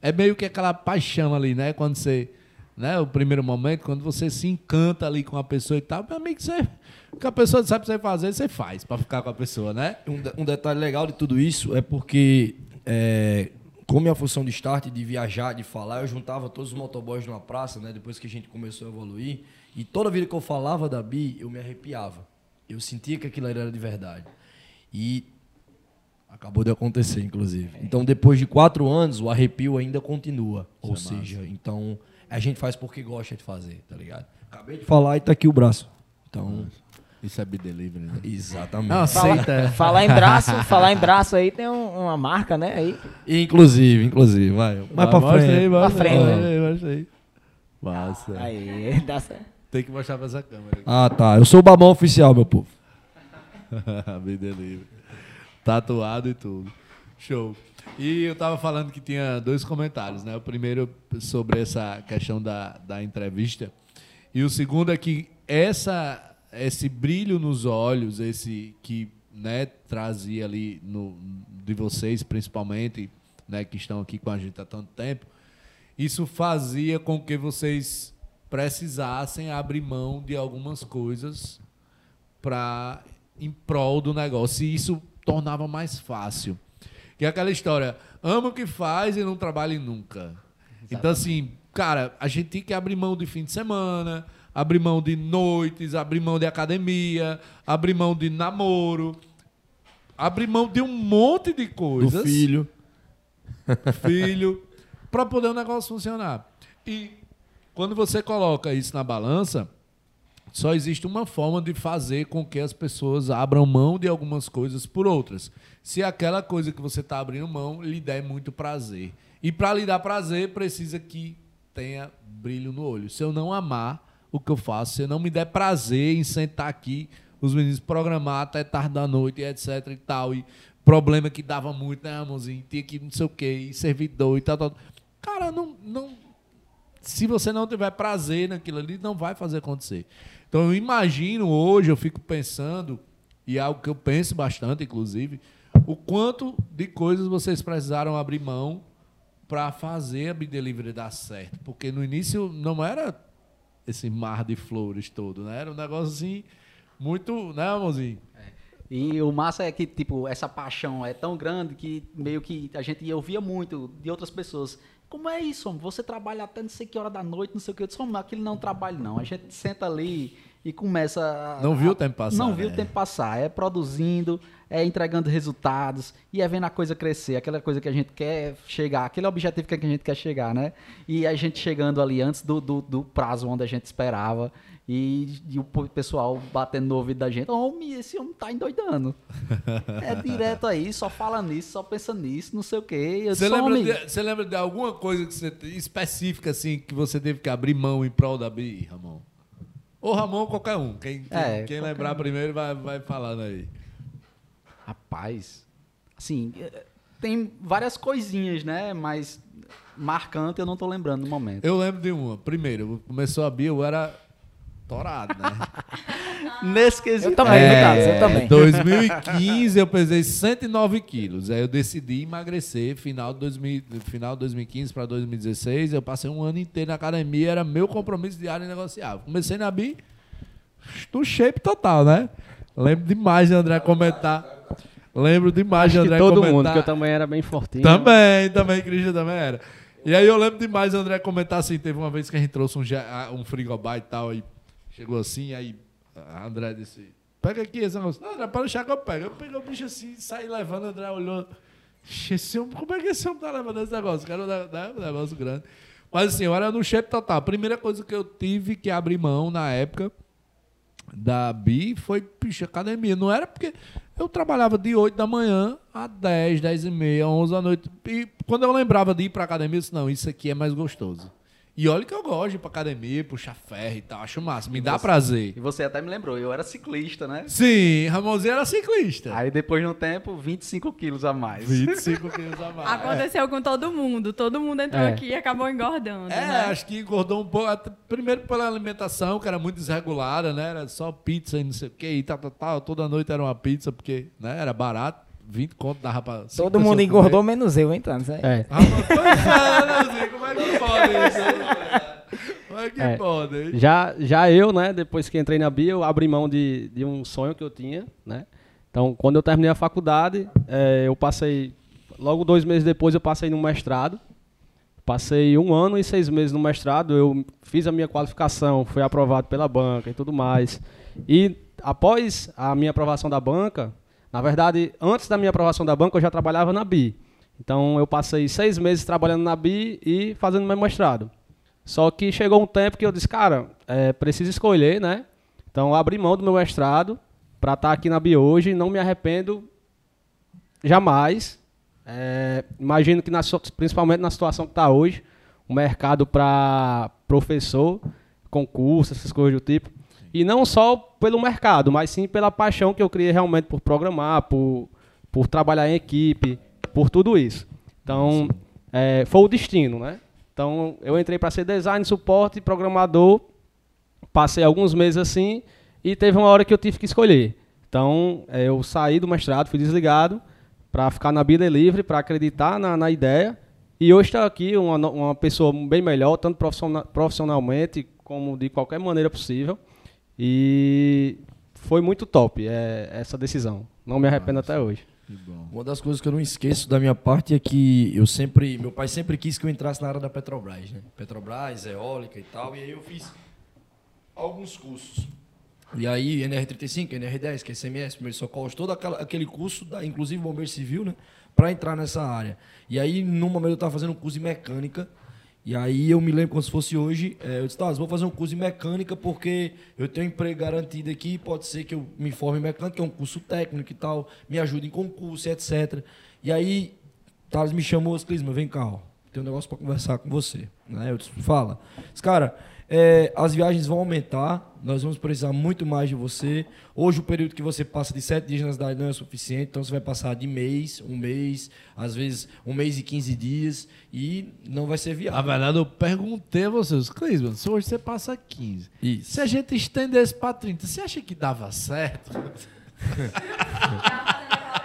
é meio que aquela paixão ali, né? Quando você. Né? O primeiro momento, quando você se encanta ali com a pessoa e tal, meu amigo, você, o que a pessoa sabe você fazer, você faz para ficar com a pessoa, né? Um, de- um detalhe legal de tudo isso é porque, é, com minha função de start, de viajar, de falar, eu juntava todos os motoboys numa praça, né? Depois que a gente começou a evoluir. E toda vida que eu falava da Bi, eu me arrepiava. Eu sentia que aquilo era de verdade. E acabou de acontecer, inclusive. Então, depois de quatro anos, o arrepio ainda continua. Ou seja, então, a gente faz porque gosta de fazer, tá ligado? Acabei de falar e tá aqui o braço. Então, Isso é be delivery, né? exatamente. Não, aceita. Falar em braço, falar em braço aí tem um- uma marca, né? Aí. Inclusive, inclusive, vai. Mais pra frente. Aí, Pra frente, aí, mostra aí. Massa. Aí, dá certo. Tem que mostrar pra essa câmera. Ah, tá. Eu sou o babão oficial, meu povo. Be delivery. Tatuado e tudo. Show. E eu tava falando que tinha dois comentários, né? O primeiro sobre essa questão da, da entrevista. E o segundo é que essa, esse brilho nos olhos, esse que né, trazia ali no, de vocês, principalmente, né, que estão aqui com a gente há tanto tempo, isso fazia com que vocês precisassem abrir mão de algumas coisas para em prol do negócio. E isso tornava mais fácil. Que é aquela história, ama o que faz e não trabalhe nunca. Então, assim, cara, a gente tem que abrir mão de fim de semana, abrir mão de noites, abrir mão de academia, abrir mão de namoro, abrir mão de um monte de Do coisas filho. filho, para poder o negócio funcionar. E quando você coloca isso na balança, só existe uma forma de fazer com que as pessoas abram mão de algumas coisas por outras. Se aquela coisa que você está abrindo mão lhe der muito prazer. E para lhe dar prazer, precisa que tenha brilho no olho. Se eu não amar o que eu faço, se eu não me der prazer em sentar aqui, os meninos programar até tarde da noite, etc e tal, e problema que dava muito, né, amorzinho? Tinha que não sei o quê, e servidor e tal, tal. Cara, não, não. Se você não tiver prazer naquilo ali, não vai fazer acontecer. Então eu imagino hoje, eu fico pensando, e é algo que eu penso bastante, inclusive, o quanto de coisas vocês precisaram abrir mão para fazer a Bidelivery dar certo. Porque no início não era esse mar de flores todo, né? Era um negócio assim, muito, né, amorzinho? E o massa é que, tipo, essa paixão é tão grande que meio que a gente ouvia muito de outras pessoas. Como é isso, homem? Você trabalha até não sei que hora da noite, não sei o que. Eu disse, homem, aquilo não é trabalho, não. A gente senta ali e começa a, Não viu o tempo passar, Não viu né? o tempo passar. É produzindo, é entregando resultados e é vendo a coisa crescer, aquela coisa que a gente quer chegar, aquele objetivo que a gente quer chegar, né? E a gente chegando ali antes do, do, do prazo onde a gente esperava e, e o pessoal batendo no ouvido da gente, homem, esse homem tá endoidando. é direto aí, só fala nisso, só pensa nisso, não sei o quê. Você lembra, "Homem, de, lembra de alguma coisa que você, específica assim que você teve que abrir mão em prol da BI, Ramon? Ou Ramon ou qualquer um. Quem, quem, É, quem lembrar primeiro vai, vai falando aí. Rapaz, assim, tem várias coisinhas, né? Mas marcante eu não tô lembrando no momento. Eu lembro de uma. Primeiro, começou a BI, eu era torado, né? Nesse quesito. Eu também, É, no caso, eu também. 2015 eu pesei 109 quilos. Aí eu decidi emagrecer final de, 2000, final de 2015 para 2016. Eu passei um ano inteiro na academia, era meu compromisso diário e negociável. Comecei na BI, do shape total, né? Lembro demais de André comentar. Lembro demais de André todo comentar. mundo, que eu também era bem fortinho. Também, também, Christian também era. E aí eu lembro demais o André comentar assim, teve uma vez que a gente trouxe um, um frigobar e tal, aí chegou assim, aí a André disse, pega aqui esse negócio. Não, André, pode deixar que eu pego. Eu peguei o bicho assim, saí levando, André olhou, "Ixi, esse homem, como é que esse homem tá levando esse negócio? Um ne- né, um negócio grande. Mas assim, eu era no shape total. A primeira coisa que eu tive que abrir mão na época da BI foi, picha, academia. Não era porque eu trabalhava de 8 da manhã a 10, 10 e meia, 11 da noite. E quando eu lembrava de ir pra academia, eu disse, não, isso aqui é mais gostoso. E olha que eu gosto de ir pra academia, puxar ferro e tal, acho massa, me dá prazer. E você até me lembrou, eu era ciclista, né? Sim, Ramonzinho era ciclista. Aí depois de um tempo, 25 quilos a mais. 25 quilos a mais. Aconteceu com todo mundo. Todo mundo entrou É. aqui e acabou engordando. É, né? acho que engordou um pouco. Primeiro pela alimentação, que era muito desregulada, né? Era só pizza e não sei o que, e tal, tal, tal. Toda noite era uma pizza, porque né? era barato. 20 conto dava pra. Todo mundo engordou, comer. menos eu, então. isso aí. É. Ah, pois é, né? Como é isso? É que É. pode? hein? Já, já eu, né, depois que entrei na BIA, eu abri mão de, de um sonho que eu tinha, né? Então, quando eu terminei a faculdade, eh, eu passei, logo dois meses depois eu passei no mestrado. Passei um ano e seis meses no mestrado, eu fiz a minha qualificação, fui aprovado pela banca e tudo mais. E após a minha aprovação da banca, na verdade, antes da minha aprovação da banca, eu já trabalhava na BI. Então, eu passei seis meses trabalhando na BI e fazendo meu mestrado. Só que chegou um tempo que eu disse, cara, é, preciso escolher, né? Então, eu abri mão do meu mestrado para estar aqui na BI hoje. Não me arrependo jamais. É, imagino que, na principalmente na situação que está hoje, o mercado para professor, concurso, essas coisas do tipo. E não só pelo mercado, mas sim pela paixão que eu criei realmente por programar, por, por trabalhar em equipe, por tudo isso. Então, é, foi o destino, né? Então, eu entrei para ser design, suporte, programador, passei alguns meses assim, e teve uma hora que eu tive que escolher. Então, é, eu saí do mestrado, fui desligado, para ficar na Bia Delivery, para acreditar na, na ideia, e hoje estou aqui, uma, uma pessoa bem melhor, tanto profissionalmente, como de qualquer maneira possível, e foi muito top é, essa decisão. Não me arrependo até hoje. Uma das coisas que eu não esqueço da minha parte é que eu sempre, meu pai sempre quis que eu entrasse na área da Petrobras, né? Petrobras, eólica e tal, e aí eu fiz alguns cursos. E aí, NR35, NR10, que é SMS, primeiros socorros, todo aquela, aquele curso, da, inclusive bombeiro civil, né? Para entrar nessa área. E aí, num momento, eu estava fazendo um curso de mecânica, E aí eu me lembro como se fosse hoje, é, eu disse, tá, vou fazer um curso de mecânica porque eu tenho um emprego garantido aqui, pode ser que eu me forme em mecânica, é um curso técnico e tal, me ajude em concurso, etc. E aí, Thales me chamou, Clisma, vem cá, ó, tem um negócio para conversar com você. Né? Eu disse, fala. Disse, cara, é, as viagens vão aumentar, nós vamos precisar muito mais de você. Hoje o período que você passa de sete dias na cidade não é suficiente, então você vai passar de mês, um mês, às vezes um mês e quinze dias, e não vai ser Na viável. verdade, eu perguntei a vocês, Clisman, se hoje você passa 15. Isso. Se a gente estendesse para 30, você acha que dava certo?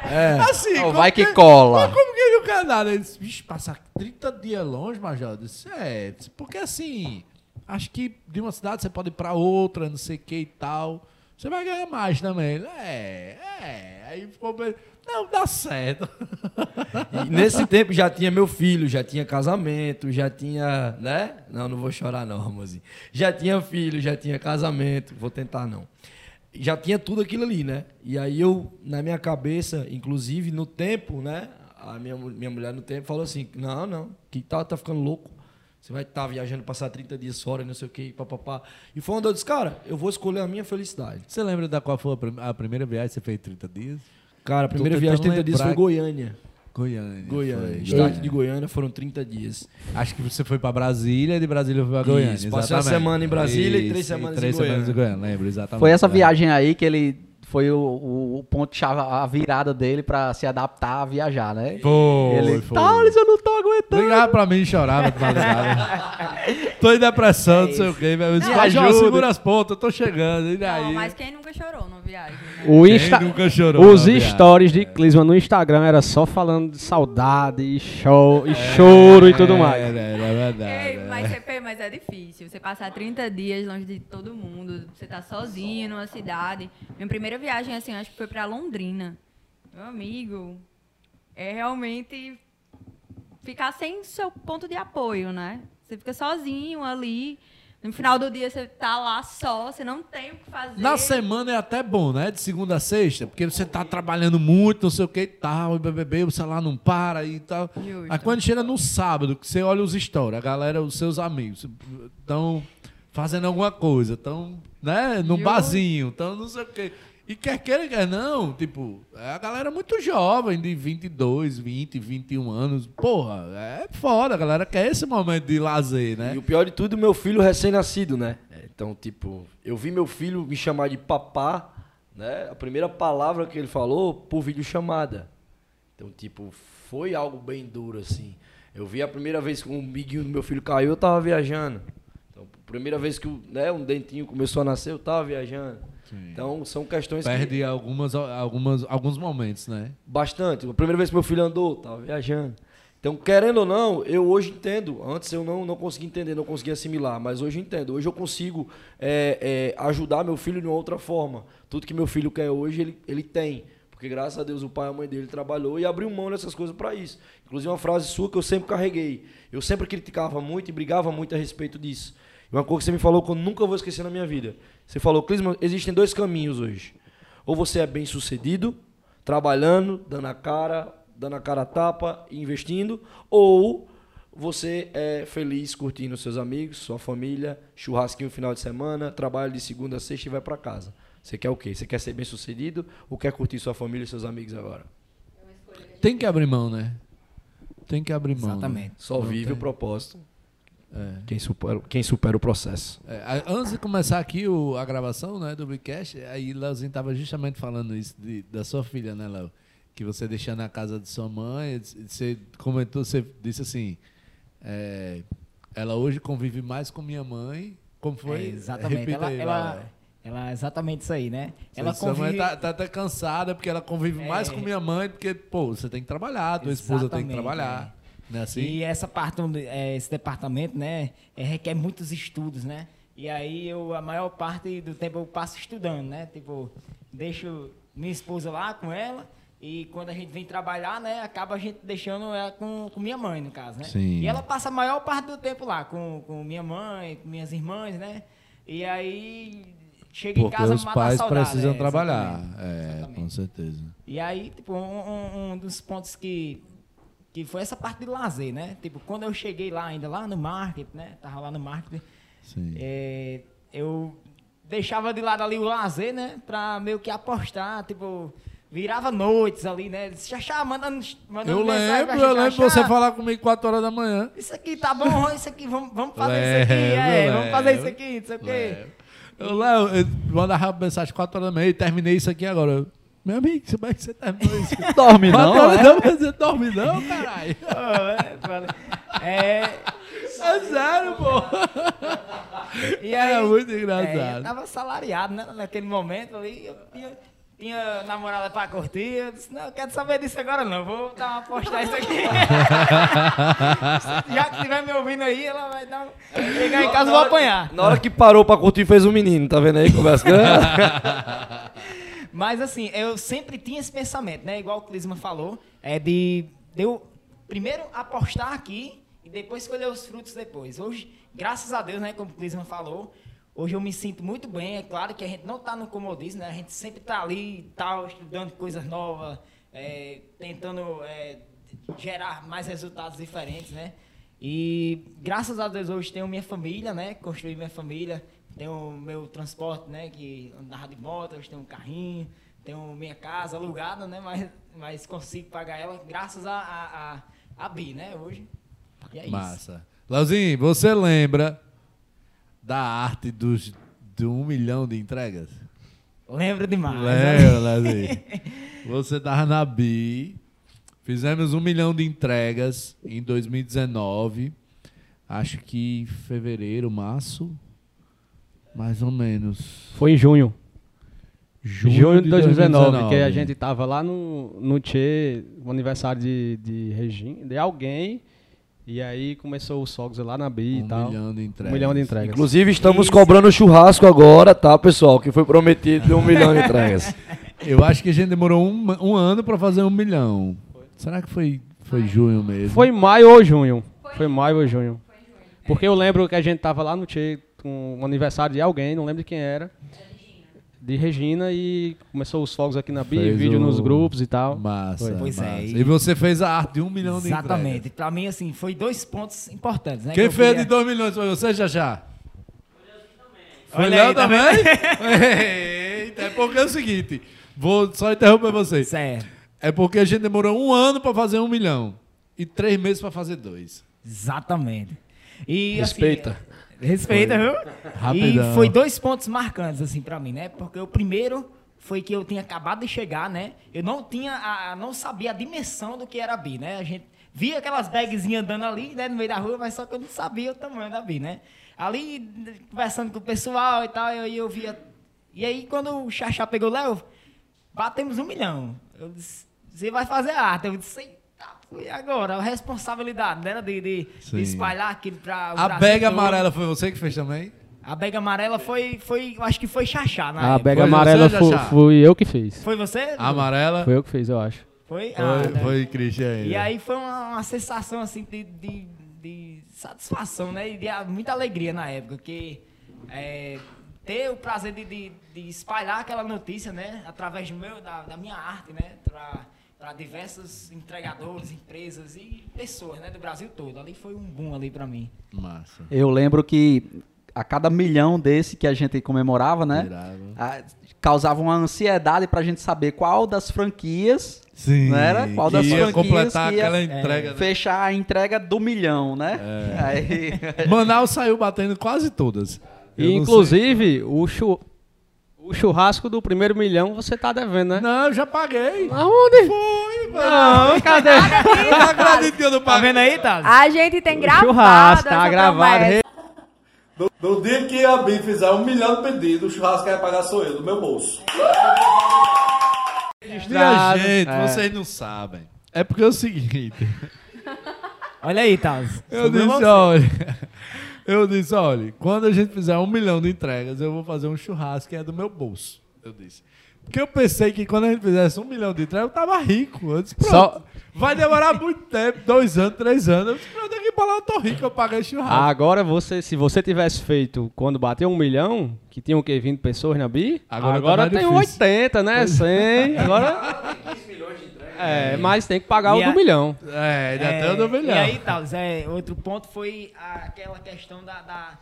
É. Assim, vai que cola. Mas como que o Canadá? Ele disse, vixe, passar 30 dias longe, Major? Eu disse, é, porque assim, acho que de uma cidade você pode ir pra outra, não sei o que e tal. Você vai ganhar mais também. É, é. Aí ficou bem. Não, dá certo. E nesse tempo já tinha meu filho, já tinha casamento, já tinha, né? Não, não vou chorar não, Ramosinho. Já tinha filho, já tinha casamento, vou tentar não. Já tinha tudo aquilo ali, né? E aí eu, na minha cabeça, inclusive no tempo, né? A minha, minha mulher no tempo falou assim, não, não, que tá, tá ficando louco. Você vai estar viajando, passar 30 dias fora, não sei o que, papapá. E foi onde eu disse, cara, eu vou escolher a minha felicidade. Você lembra da qual foi a, prim- a primeira viagem que você fez 30 dias? Cara, a primeira viagem de tentando 30 dias foi Goiânia. Goiânia. Goiânia. foi. Estado de Goiânia foram 30 dias. Acho que você foi pra Brasília e de Brasília foi pra Goiânia. Isso, passei uma semana em Brasília e três Isso, semanas três em semanas em Goiânia. Goiânia, lembro, exatamente. Foi essa é. viagem aí que ele foi o, o, o ponto chave, a virada dele pra se adaptar a viajar, né? Foi, ele, foi. Thales, eu não tô aguentando. Ligava pra mim e chorava de madrugada. tô em depressão, não sei o quê. Me Major, ajuda. segura as pontas, eu tô chegando. E Não, daí? mas quem nunca chorou numa viagem? O Quem Insta... nunca chorou Os stories de Clisman no Instagram era só falando de saudade e, show, e choro e tudo mais. Era, era verdade. Ei, é. mas, CP, mas é difícil. Você passar 30 dias longe de todo mundo, você tá sozinho numa cidade. Minha primeira viagem, assim, acho que foi pra Londrina. Meu amigo, é realmente ficar sem seu ponto de apoio, né? Você fica sozinho ali. No final do dia você tá lá só, você não tem o que fazer. Na semana é até bom, né? De segunda a sexta, porque você tá trabalhando muito, não sei o que e tal, e bebê, o celular não para e tal. Justo. Aí quando chega no sábado, que você olha os stories, a galera, os seus amigos, estão fazendo alguma coisa, estão, né, Justo. barzinho, estão não sei o quê. E quer queira, quer não, tipo, é a galera muito jovem, de 22, 20, 21 anos. Porra, é foda, a galera quer esse momento de lazer, né? E o pior de tudo, meu filho recém-nascido, né? Então, tipo, eu vi meu filho me chamar de papá, né? A primeira palavra que ele falou por videochamada. Então, tipo, foi algo bem duro, assim. Eu vi a primeira vez que um biguinho do meu filho caiu, eu tava viajando. Então, primeira vez que né, um dentinho começou a nascer, eu tava viajando. Então, são questões que... Perde algumas, algumas, alguns momentos, né? Bastante. A primeira vez que meu filho andou, tava viajando. Então, querendo ou não, eu hoje entendo. Antes eu não, não conseguia entender, não conseguia assimilar, mas hoje eu entendo. Hoje eu consigo é, é, ajudar meu filho de uma outra forma. Tudo que meu filho quer hoje, ele, ele tem. Porque graças a Deus o pai e a mãe dele trabalhou e abriu mão dessas coisas para isso. Inclusive uma frase sua que eu sempre carreguei. Eu sempre criticava muito e brigava muito a respeito disso. E uma coisa que você me falou que eu nunca vou esquecer na minha vida. Você falou, Clisman, existem dois caminhos hoje. Ou você é bem sucedido, trabalhando, dando a cara, dando a cara a tapa, investindo, ou você é feliz curtindo seus amigos, sua família, churrasquinho no final de semana, trabalho de segunda a sexta e vai para casa. Você quer o quê? Você quer ser bem sucedido ou quer curtir sua família e seus amigos agora? Tem que abrir mão, né? Tem que abrir mão. né? Exatamente. Só Não vive o propósito. É. Quem supera, quem supera o processo. É, antes de começar aqui o- a gravação né, do Bicast, aí Leozinho tava justamente falando isso de- da sua filha, né, Léo? Que você deixando na casa de sua mãe, você comentou, você disse assim, é, ela hoje convive mais com minha mãe, como foi? É, exatamente. Repita Ela, aí, ela, ela, exatamente isso aí, né? Ela sua mãe convive... tá, tá até cansada porque ela convive É. mais com minha mãe, porque, pô, você tem que trabalhar, tua esposa tem que Exatamente, trabalhar. Não é assim? E essa parte, é, esse departamento, né, é, requer muitos estudos, né? E aí eu, a maior parte do tempo eu passo estudando, né? Tipo, deixo minha esposa lá com ela e quando a gente vem trabalhar, né, acaba a gente deixando ela com, com minha mãe, no caso, né? Sim. E ela passa a maior parte do tempo lá com, com minha mãe, com minhas irmãs, né? E aí chega em Porque casa os mata a pais saudade, precisam é, trabalhar. exatamente, É, exatamente. com certeza. E aí, tipo, um- um dos pontos que que foi essa parte de lazer, né? Tipo, quando eu cheguei lá ainda, lá no market, né? Tava lá no market, Sim. é, eu deixava de lado ali o lazer, né? Pra meio que apostar, tipo, virava noites ali, né? Xaxá, mandando, mandando Eu lembro, eu lembro "Xaxá, você falar comigo 4 horas da manhã. Isso aqui tá bom, isso aqui, vamos, vamos fazer isso aqui, Lembro, é, vamos fazer isso aqui, não sei o quê. Eu, Léo, eu mandava mensagem 4 horas da manhã e terminei isso aqui agora. Eu, Meu amigo, como é que você terminou isso? Dorme não, é? da manhã, você dorme não, caralho? É, É, É sério, pô. e É aí, muito É, eu engraçado. tava salariado, né? Naquele momento ali, eu tinha, tinha namorada pra curtir. Eu disse, não, eu quero saber disso agora não, vou dar uma postar isso aqui. Já que estiver me ouvindo aí, ela vai dar um... Chegar em casa, eu vou apanhar. Na hora que parou pra curtir, fez um menino, tá vendo aí? Conversa. Mas assim, eu sempre tinha esse pensamento, né? Igual o Clisma falou, é de, de eu primeiro apostar aqui e depois colher os frutos depois. Hoje, graças a Deus, né? Como o Clisma falou, hoje eu me sinto muito bem. É claro que a gente não tá no comodismo, né? A gente sempre tá ali, tal, estudando coisas novas, é, tentando é, gerar mais resultados diferentes, né? E graças a Deus hoje tenho minha família, né? Construí minha família, tenho meu transporte, né? Que andava de moto, hoje tenho um carrinho, tenho minha casa alugada, né? Mas, mas consigo pagar ela graças a, a, a, a Bi, né? Hoje. E é isso. Massa. Leozinho, você lembra da arte dos, de um milhão de entregas? Lembro demais. Lembra, Leozinho? Você tava na BI, fizemos um milhão de entregas em 2019, acho que fevereiro, março, mais ou menos. Foi em junho. Junho, de 2019, 2019. que a gente tava lá no, no Tchê, no aniversário de, de Regina, de alguém, e aí começou os fogos lá na BI e Um tal. milhão de entregas. Um milhão de entregas. Inclusive, estamos Isso. cobrando churrasco agora, tá, pessoal? Que foi prometido de um milhão de entregas. Eu acho que a gente demorou um, um ano pra fazer um milhão. Será que foi, foi junho mesmo? Foi maio ou junho. Foi maio ou junho. Porque eu lembro que a gente tava lá no Tchê com o aniversário de alguém, não lembro de quem era. De Regina e começou os fogos aqui na BI, Fez vídeo o- nos grupos e tal. Massa. Foi. Pois é, massa. e- E você fez a arte de um milhão de Exatamente. Pra mim, assim, foi dois pontos importantes, né? Quem que fez queria- de 2 milhões foi você, já já? Foi Léo tá também? Eita, é porque é o seguinte, vou só interromper você. Certo. É porque a gente demorou um ano pra fazer um milhão e três meses pra fazer dois. Exatamente. E, Respeita. Assim, respeita, viu? Rapidão. E foi dois pontos marcantes, assim, pra mim, né? Porque o primeiro foi que eu tinha acabado de chegar, né? Eu não tinha, a, não sabia a dimensão do que era a Bi, né? A gente via aquelas bagzinhas andando ali, né, no meio da rua, mas só que eu não sabia o tamanho da Bi, né? Ali, conversando com o pessoal e tal, eu, eu via... E aí, quando o Xaxá pegou Léo, batemos um milhão. Eu disse, você vai fazer arte. Eu disse, e agora? A responsabilidade, né? De, de, de espalhar aquilo pra o A bega todo. amarela foi você que fez também? A bega amarela foi, foi, eu acho que foi Xaxá, na A bega Foi amarela fui eu que fiz. Foi você? A amarela Foi eu que fiz, eu acho. Foi? foi, Ah, né? foi Christian. E aí foi uma, uma sensação, assim, de, de, de satisfação, né? E de ah, muita alegria na época, que é, ter o prazer de, de, de espalhar aquela notícia, né? Através do meu, da, da minha arte, né? Pra, para diversos entregadores, empresas e pessoas, né? Do Brasil todo. Ali foi um boom ali pra mim. Massa. Eu lembro que a cada milhão desse que a gente comemorava, né? A- causava uma ansiedade pra gente saber qual das franquias Sim. Não era? Qual das franquias completar que ia- aquela entrega. né? fechar a entrega do milhão, né? É. Aí, Manaus saiu batendo quase todas. Eu E, inclusive, o, chu- o churrasco do primeiro milhão você tá devendo, né? Não, eu já paguei. Aonde? Foi, Não, cadê? Eu não acredito que eu não Tá paguei. vendo aí, Thales? A gente tem gravado churrasco, tá essa gravado. promessa. No dia que a Bi fizer um milhão de pedidos, o churrasco que vai pagar sou eu, do meu bolso. Minha gente, É. vocês não sabem. É porque é o seguinte. Olha aí, Thales. Eu Sobre disse, você. olha. Eu disse, olha, quando a gente fizer um milhão de entregas, eu vou fazer um churrasco que é do meu bolso. Eu disse. Porque eu pensei que quando a gente fizesse um milhão de entregas, eu tava rico. Eu disse, pronto. Só- Vai demorar muito tempo, dois anos, três anos. Eu disse, pronto, daqui pra lá eu tô rico, eu paguei churrasco. Agora você, se você tivesse feito quando bateu um milhão, que tinha o quê? 20 pessoas na BI? Agora Agora, tá tem difícil. 80, né? 100. Agora. É, mas tem que pagar E o do a- milhão. É, ainda É, tem o do milhão. E aí, Thales, é, outro ponto foi aquela questão da, da,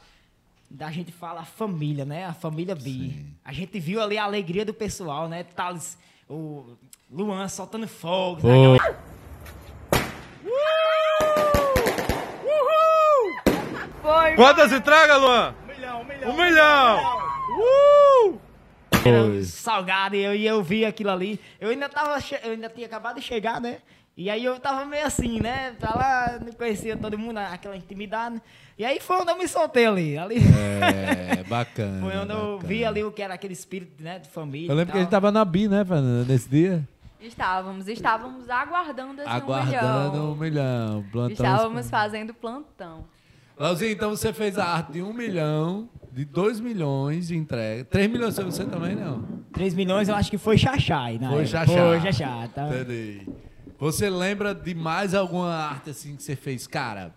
da gente fala a família, né? A família Bi. A gente viu ali a alegria do pessoal, né? Thales, o Luan soltando fogos. né? Pô, Quantas entregas, Luan? Um milhão, um milhão. Um milhão! Uh! Salgado e eu, e eu vi aquilo ali. Eu ainda tava, eu ainda tinha acabado de chegar, né? E aí eu tava meio assim, né? Pra lá, não conhecia todo mundo, aquela intimidade. E aí foi onde eu me soltei ali. ali. É, bacana. Foi onde eu bacana. vi ali o que era aquele espírito, né? De família. Eu e lembro que a gente tava na BI, né, Fernanda, nesse dia? Estávamos, estávamos aguardando esse Aguardando um um milhão. milhão. Plantão Estávamos fazendo plantão. Lauzinho, então você fez a arte de um milhão, de dois milhões de entrega. Três milhões foi você também, não? 3 milhões eu acho que foi Xaxai, né? Foi Xaxá. Foi Xaxá, tá? Entendi. Você lembra de mais alguma arte assim que você fez? Cara,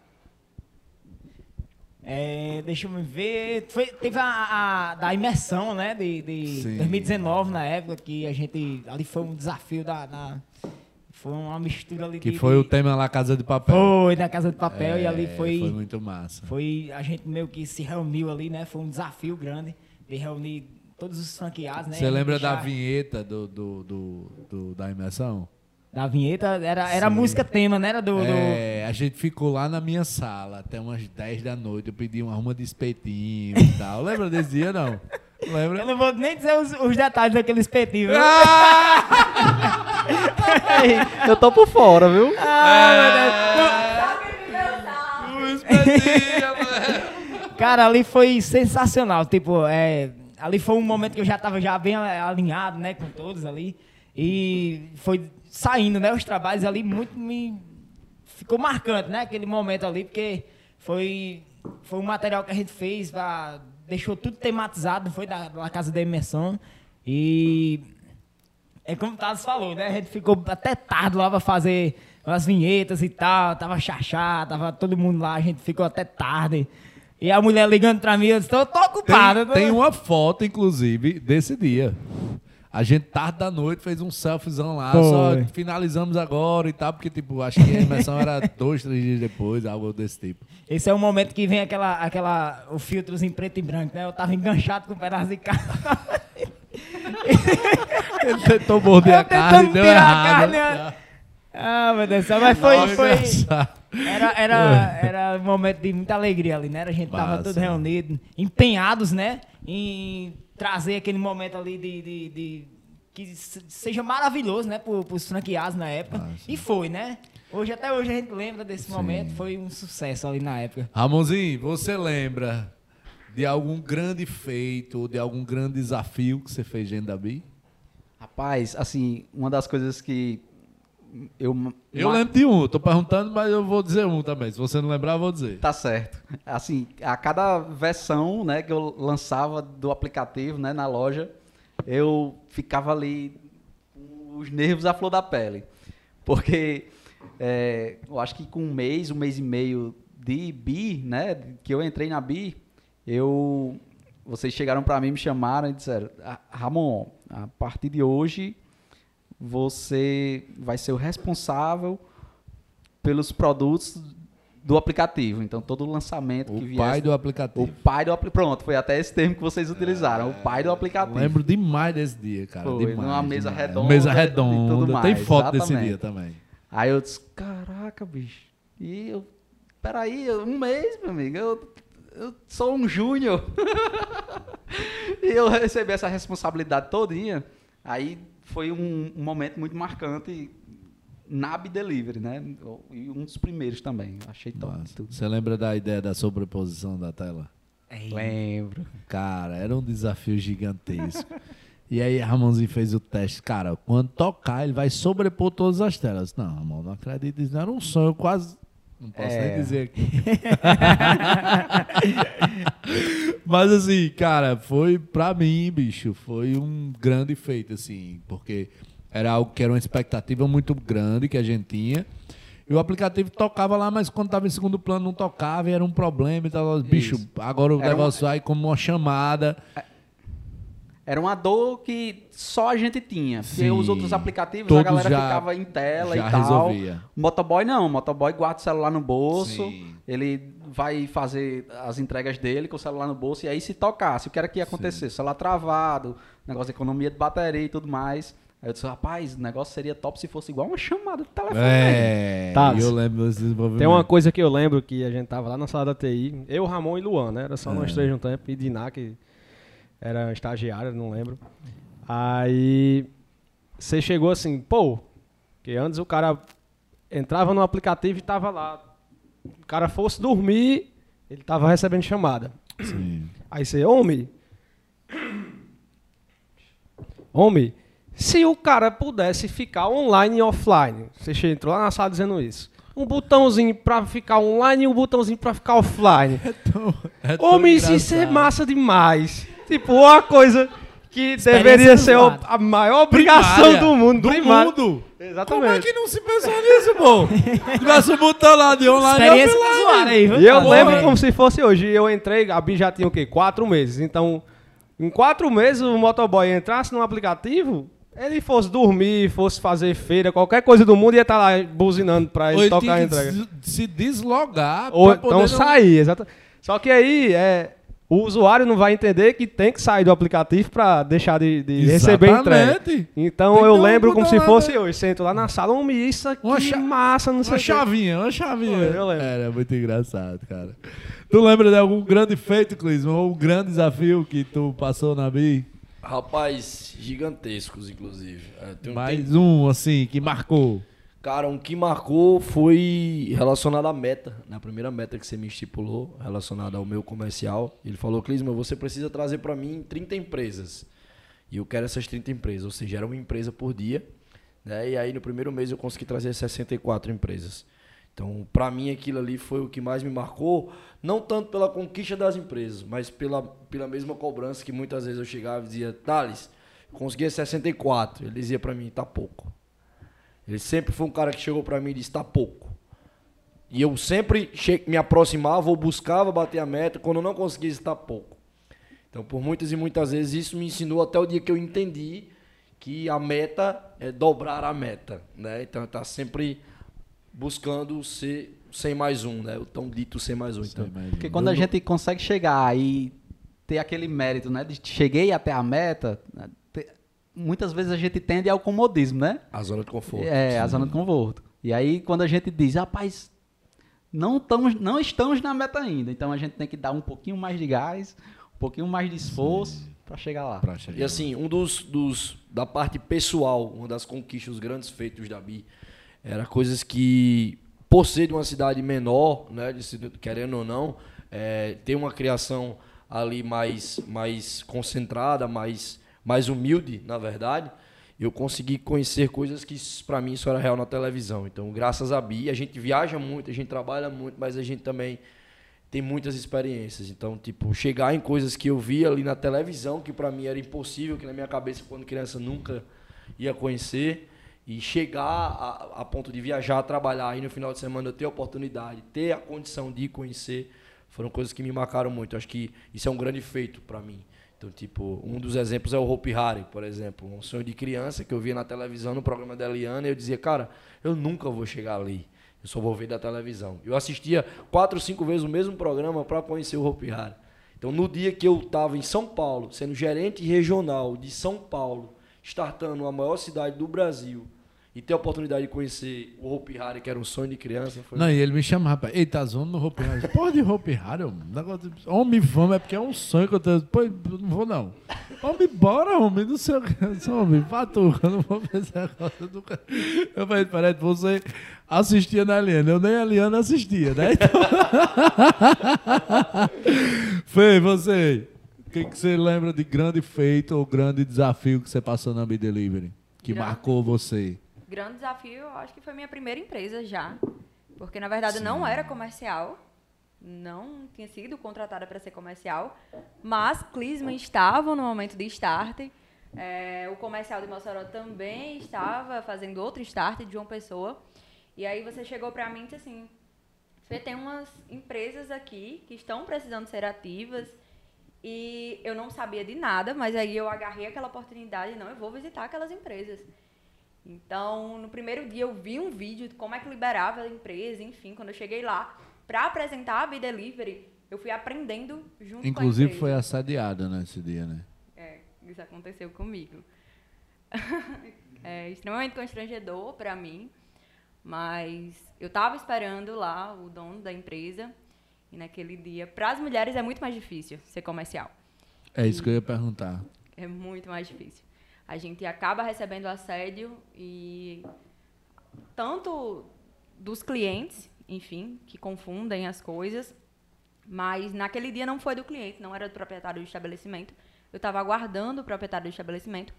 É, deixa eu ver. Foi, teve a, a- da imersão, né? De, de Sim. 2019, na época, que a gente. Ali foi um desafio da. da- foi uma mistura ali que de. foi o tema lá Casa de Papel. Foi na Casa de Papel e ali É, foi. Foi muito massa. Foi, a gente meio que se reuniu ali, né? Foi um desafio grande de reunir todos os franqueados, né? Você lembra da Deixar- vinheta do, do, do- do- da imersão? Da vinheta? Era, era Sim. música tema, né? Era do. do- É, a gente ficou lá na minha sala até umas 10 da noite. Eu pedi uma arruma de espetinho e tal. Lembra desse dia, não? Eu Lembra? não vou nem dizer os, os detalhes daquele espetinho. viu? Eu tô por fora, viu? Ah, mano. Cara, ali foi sensacional. Tipo, é, ali foi um momento que eu já tava já bem alinhado, né, com todos ali. E foi saindo, né, os trabalhos ali muito me ficou marcante, né, aquele momento ali, porque foi foi um material que a gente fez, pra, deixou tudo tematizado, foi da, da casa da imersão e é como o Thales falou, né? A gente ficou até tarde lá pra fazer as vinhetas e tal. Tava chachá, tava todo mundo lá, a gente ficou até tarde. E a mulher ligando pra mim, eu disse, eu tô ocupado. Tem, tem uma foto, inclusive, desse dia. A gente, tarde da noite, fez um selfiezão lá. Foi. Só finalizamos agora e tal, porque, tipo, acho que a imersão era dois, três dias depois, algo desse tipo. Esse é o momento que vem aquela, aquela, o filtros em preto e branco, né? Eu tava enganchado com um pedaço de carne. Ele tentou morder Eu a carne, deu errado. carne, né? ah, meu Deus mas foi, foi. Era, era, era um momento de muita alegria ali, né? A gente tava Massa. todos reunidos, empenhados, né? Em trazer aquele momento ali de. de- de- que se- seja maravilhoso, né? Para os franqueados na época. E foi, né? Hoje, até hoje, a gente lembra desse momento. Foi um sucesso ali na época. Ramonzinho, você lembra de algum grande feito ou de algum grande desafio que você fez dentro da BI? Rapaz, assim, uma das coisas que eu. Eu lembro de um, tô perguntando, mas eu vou dizer um também. Se você não lembrar, eu vou dizer. Tá certo. Assim, a cada versão, né, que eu lançava do aplicativo, né, na loja, eu ficava ali com os nervos à flor da pele. Porque é, eu acho que com um mês, um mês e meio de BI, né, que eu entrei na BI, eu vocês chegaram para mim, me chamaram e disseram: "Ah, "Ramon, a partir de hoje você vai ser o responsável pelos produtos do aplicativo. Então, todo o lançamento O que viesse... pai do O aplicativo. pai do aplicativo. Pronto, foi até esse termo que vocês utilizaram. o pai do aplicativo. Lembro demais desse dia, cara. Foi, demais, numa mesa demais. redonda Mesa redonda. tudo Tem foto desse exatamente. dia também. Aí eu disse, caraca, bicho. E eu, peraí, um mês, meu amigo. Eu, eu sou um júnior. e eu recebi essa responsabilidade todinha. Aí foi um, um momento muito marcante na Delivery, né? E um dos primeiros também. Achei top. Tudo. Você lembra da ideia da sobreposição da tela? Lembro. Cara, era um desafio gigantesco. E aí Ramonzinho fez o teste. Cara, quando tocar, ele vai sobrepor todas as telas. Não, Ramon, não acredito. Isso não era um sonho, eu quase. Não posso É. nem dizer aqui. Mas assim, cara, foi pra mim, bicho, foi um grande feito, assim, porque era algo que era uma expectativa muito grande que a gente tinha. E o aplicativo tocava lá, mas quando tava em segundo plano não tocava e era um problema e tal. Bicho, agora o Era negócio vai como uma chamada. Era uma dor que só a gente tinha. Porque Sim. os outros aplicativos, Todos a galera já- ficava em tela já e tal. resolvia. Motoboy não, motoboy guarda o celular no bolso, Sim. ele vai fazer as entregas dele com o celular no bolso, e aí se tocasse, o que era que ia acontecer? Celular travado, negócio de economia de bateria e tudo mais. Aí eu disse, rapaz, o negócio seria top se fosse igual uma chamada de telefone. É, Tá. eu lembro desse desenvolvimento. Tem uma coisa que eu lembro que a gente tava lá na sala da TI, eu, Ramon e Luan, né? Era só É. nós três no tempo, e Diná, que era estagiária, não lembro. Aí você chegou assim, pô, que antes o cara entrava no aplicativo e tava lá. O cara fosse dormir, ele tava recebendo chamada. Sim. Aí você, homem. Homem, se o cara pudesse ficar online e offline, você entrou lá na sala dizendo isso. Um botãozinho pra ficar online e um botãozinho pra ficar offline. É tão Homem, isso é massa demais. Tipo, uma coisa que deveria ser o- a maior obrigação Primária. do mundo. Do primária. mundo. Exatamente. Como é que não se pensou nisso, pô? Tivesse um botão lá de online Experiência offline. do usuário aí, viu? E eu Tá lembro como se fosse hoje. Eu entrei, a Bi já tinha o quê? Quatro meses. Então, em quatro meses, o motoboy entrasse no aplicativo, ele fosse dormir, fosse fazer feira, qualquer coisa do mundo, ia estar lá buzinando pra Ou ele ele tocar a tinha que entrega. se- se deslogar Ou pra então poder não- sair, exato. Só que aí, é, o usuário não vai entender que tem que sair do aplicativo pra deixar de, de receber a entrega. Então Tem que eu um lembro como se fosse dentro. hoje. Sento lá na sala, homem, isso aqui Uma cha- massa, não sei Uma o quê. chavinha, uma chavinha. Foi, eu lembro. Era muito engraçado, cara. Tu lembra de algum grande feito, Clisman? Ou um grande desafio que tu passou na BI? Rapaz, gigantescos, inclusive. É, um- Mais um, assim, que marcou. Cara, um que marcou foi relacionado à meta, na primeira meta que você me estipulou, relacionada ao meu comercial. Ele falou, Clisman, você precisa trazer para mim 30 empresas. E eu quero essas 30 empresas, ou seja, era uma empresa por dia. Né? E aí no primeiro mês eu consegui trazer 64 empresas. Então, para mim aquilo ali foi o que mais me marcou, não tanto pela conquista das empresas, mas pela, pela mesma cobrança que muitas vezes eu chegava e dizia, Thales, consegui 64. Ele dizia para mim, tá pouco. Ele sempre foi um cara que chegou pra mim e disse, tá pouco. E eu sempre me aproximava ou buscava bater a meta, quando eu não conseguia, disse, tá pouco. Então, por muitas e muitas vezes, isso me ensinou até o dia que eu entendi que a meta é dobrar a meta, né? Então, tá sempre buscando ser 100 mais um, né? O tão dito 100 mais um. Então, Porque quando a gente consegue chegar e ter aquele mérito, né? De cheguei até a meta, né, muitas vezes a gente tende ao comodismo, né? a zona de conforto. É, a zona de conforto. E aí, quando a gente diz, rapaz, não estamos, não estamos na meta ainda, então a gente tem que dar um pouquinho mais de gás, um pouquinho mais de esforço para chegar lá. Pra chegar. E assim, um dos, dos da parte pessoal, uma das conquistas, os grandes feitos da Bi, era coisas que, por ser de uma cidade menor, né, de, querendo ou não, é, ter uma criação ali mais, mais concentrada, mais, mais humilde, na verdade, eu consegui conhecer coisas que para mim só era real na televisão. Então, graças a Bi, a gente viaja muito, a gente trabalha muito, mas a gente também tem muitas experiências. Então, tipo, chegar em coisas que eu via ali na televisão, que pra mim era impossível, que na minha cabeça, quando criança, nunca ia conhecer, e chegar a, a ponto de viajar, trabalhar, e no final de semana eu ter a oportunidade, ter a condição de conhecer, foram coisas que me marcaram muito. Acho que isso é um grande feito pra mim. Então, tipo, um dos exemplos é o Hope Harry, por exemplo. Um sonho de criança que eu via na televisão, no programa da Eliana, e eu dizia, cara, eu nunca vou chegar ali. Eu só vou ver da televisão. Eu assistia quatro, cinco vezes o mesmo programa para conhecer o Hope Harry. Então, no dia que eu estava em São Paulo, sendo gerente regional de São Paulo, startando a maior cidade do Brasil, e ter a oportunidade de conhecer o Hope Harry, que era um sonho de criança, foi Não, e ele me chama, rapaz. Ei, tá zoando no Hope Harry. Porra de Hope Harry, homem. Negócio de... Homem, vamos, é porque é um sonho que eu tenho. Pô, eu não vou não. Homem, bora, homem. Não sei o que. Homem, patu, eu não vou fazer negócio do cara. Eu falei, peraí, você assistia na Eliana. Eu nem a assistia, né? Então... Fê, você. O que, que você lembra de grande feito ou grande desafio que você passou na B-Delivery? Que Grande. marcou você? Grande desafio, eu acho que foi minha primeira empresa já. Porque, na verdade, não era comercial. Não tinha sido contratada para ser comercial. Mas Clisman estava no momento de start. É, o comercial de Mossoró também estava fazendo outro start de João Pessoa. E aí você chegou para mim e disse assim, Fê, tem umas empresas aqui que estão precisando ser ativas E eu não sabia de nada, mas aí eu agarrei aquela oportunidade e não, eu vou visitar aquelas empresas. Então, no primeiro dia eu vi um vídeo de como é que liberava a empresa, enfim, quando eu cheguei lá para apresentar a B-Delivery, eu fui aprendendo junto Inclusive com a foi assediada nesse dia, né? É, isso aconteceu comigo. é extremamente constrangedor para mim, mas eu estava esperando lá o dono da empresa e naquele dia, para as mulheres é muito mais difícil ser comercial. É isso que eu ia perguntar. É muito mais difícil. A gente acaba recebendo assédio e tanto dos clientes, enfim, que confundem as coisas, mas naquele dia não foi do cliente, não era do proprietário do estabelecimento. Eu estava aguardando o proprietário do estabelecimento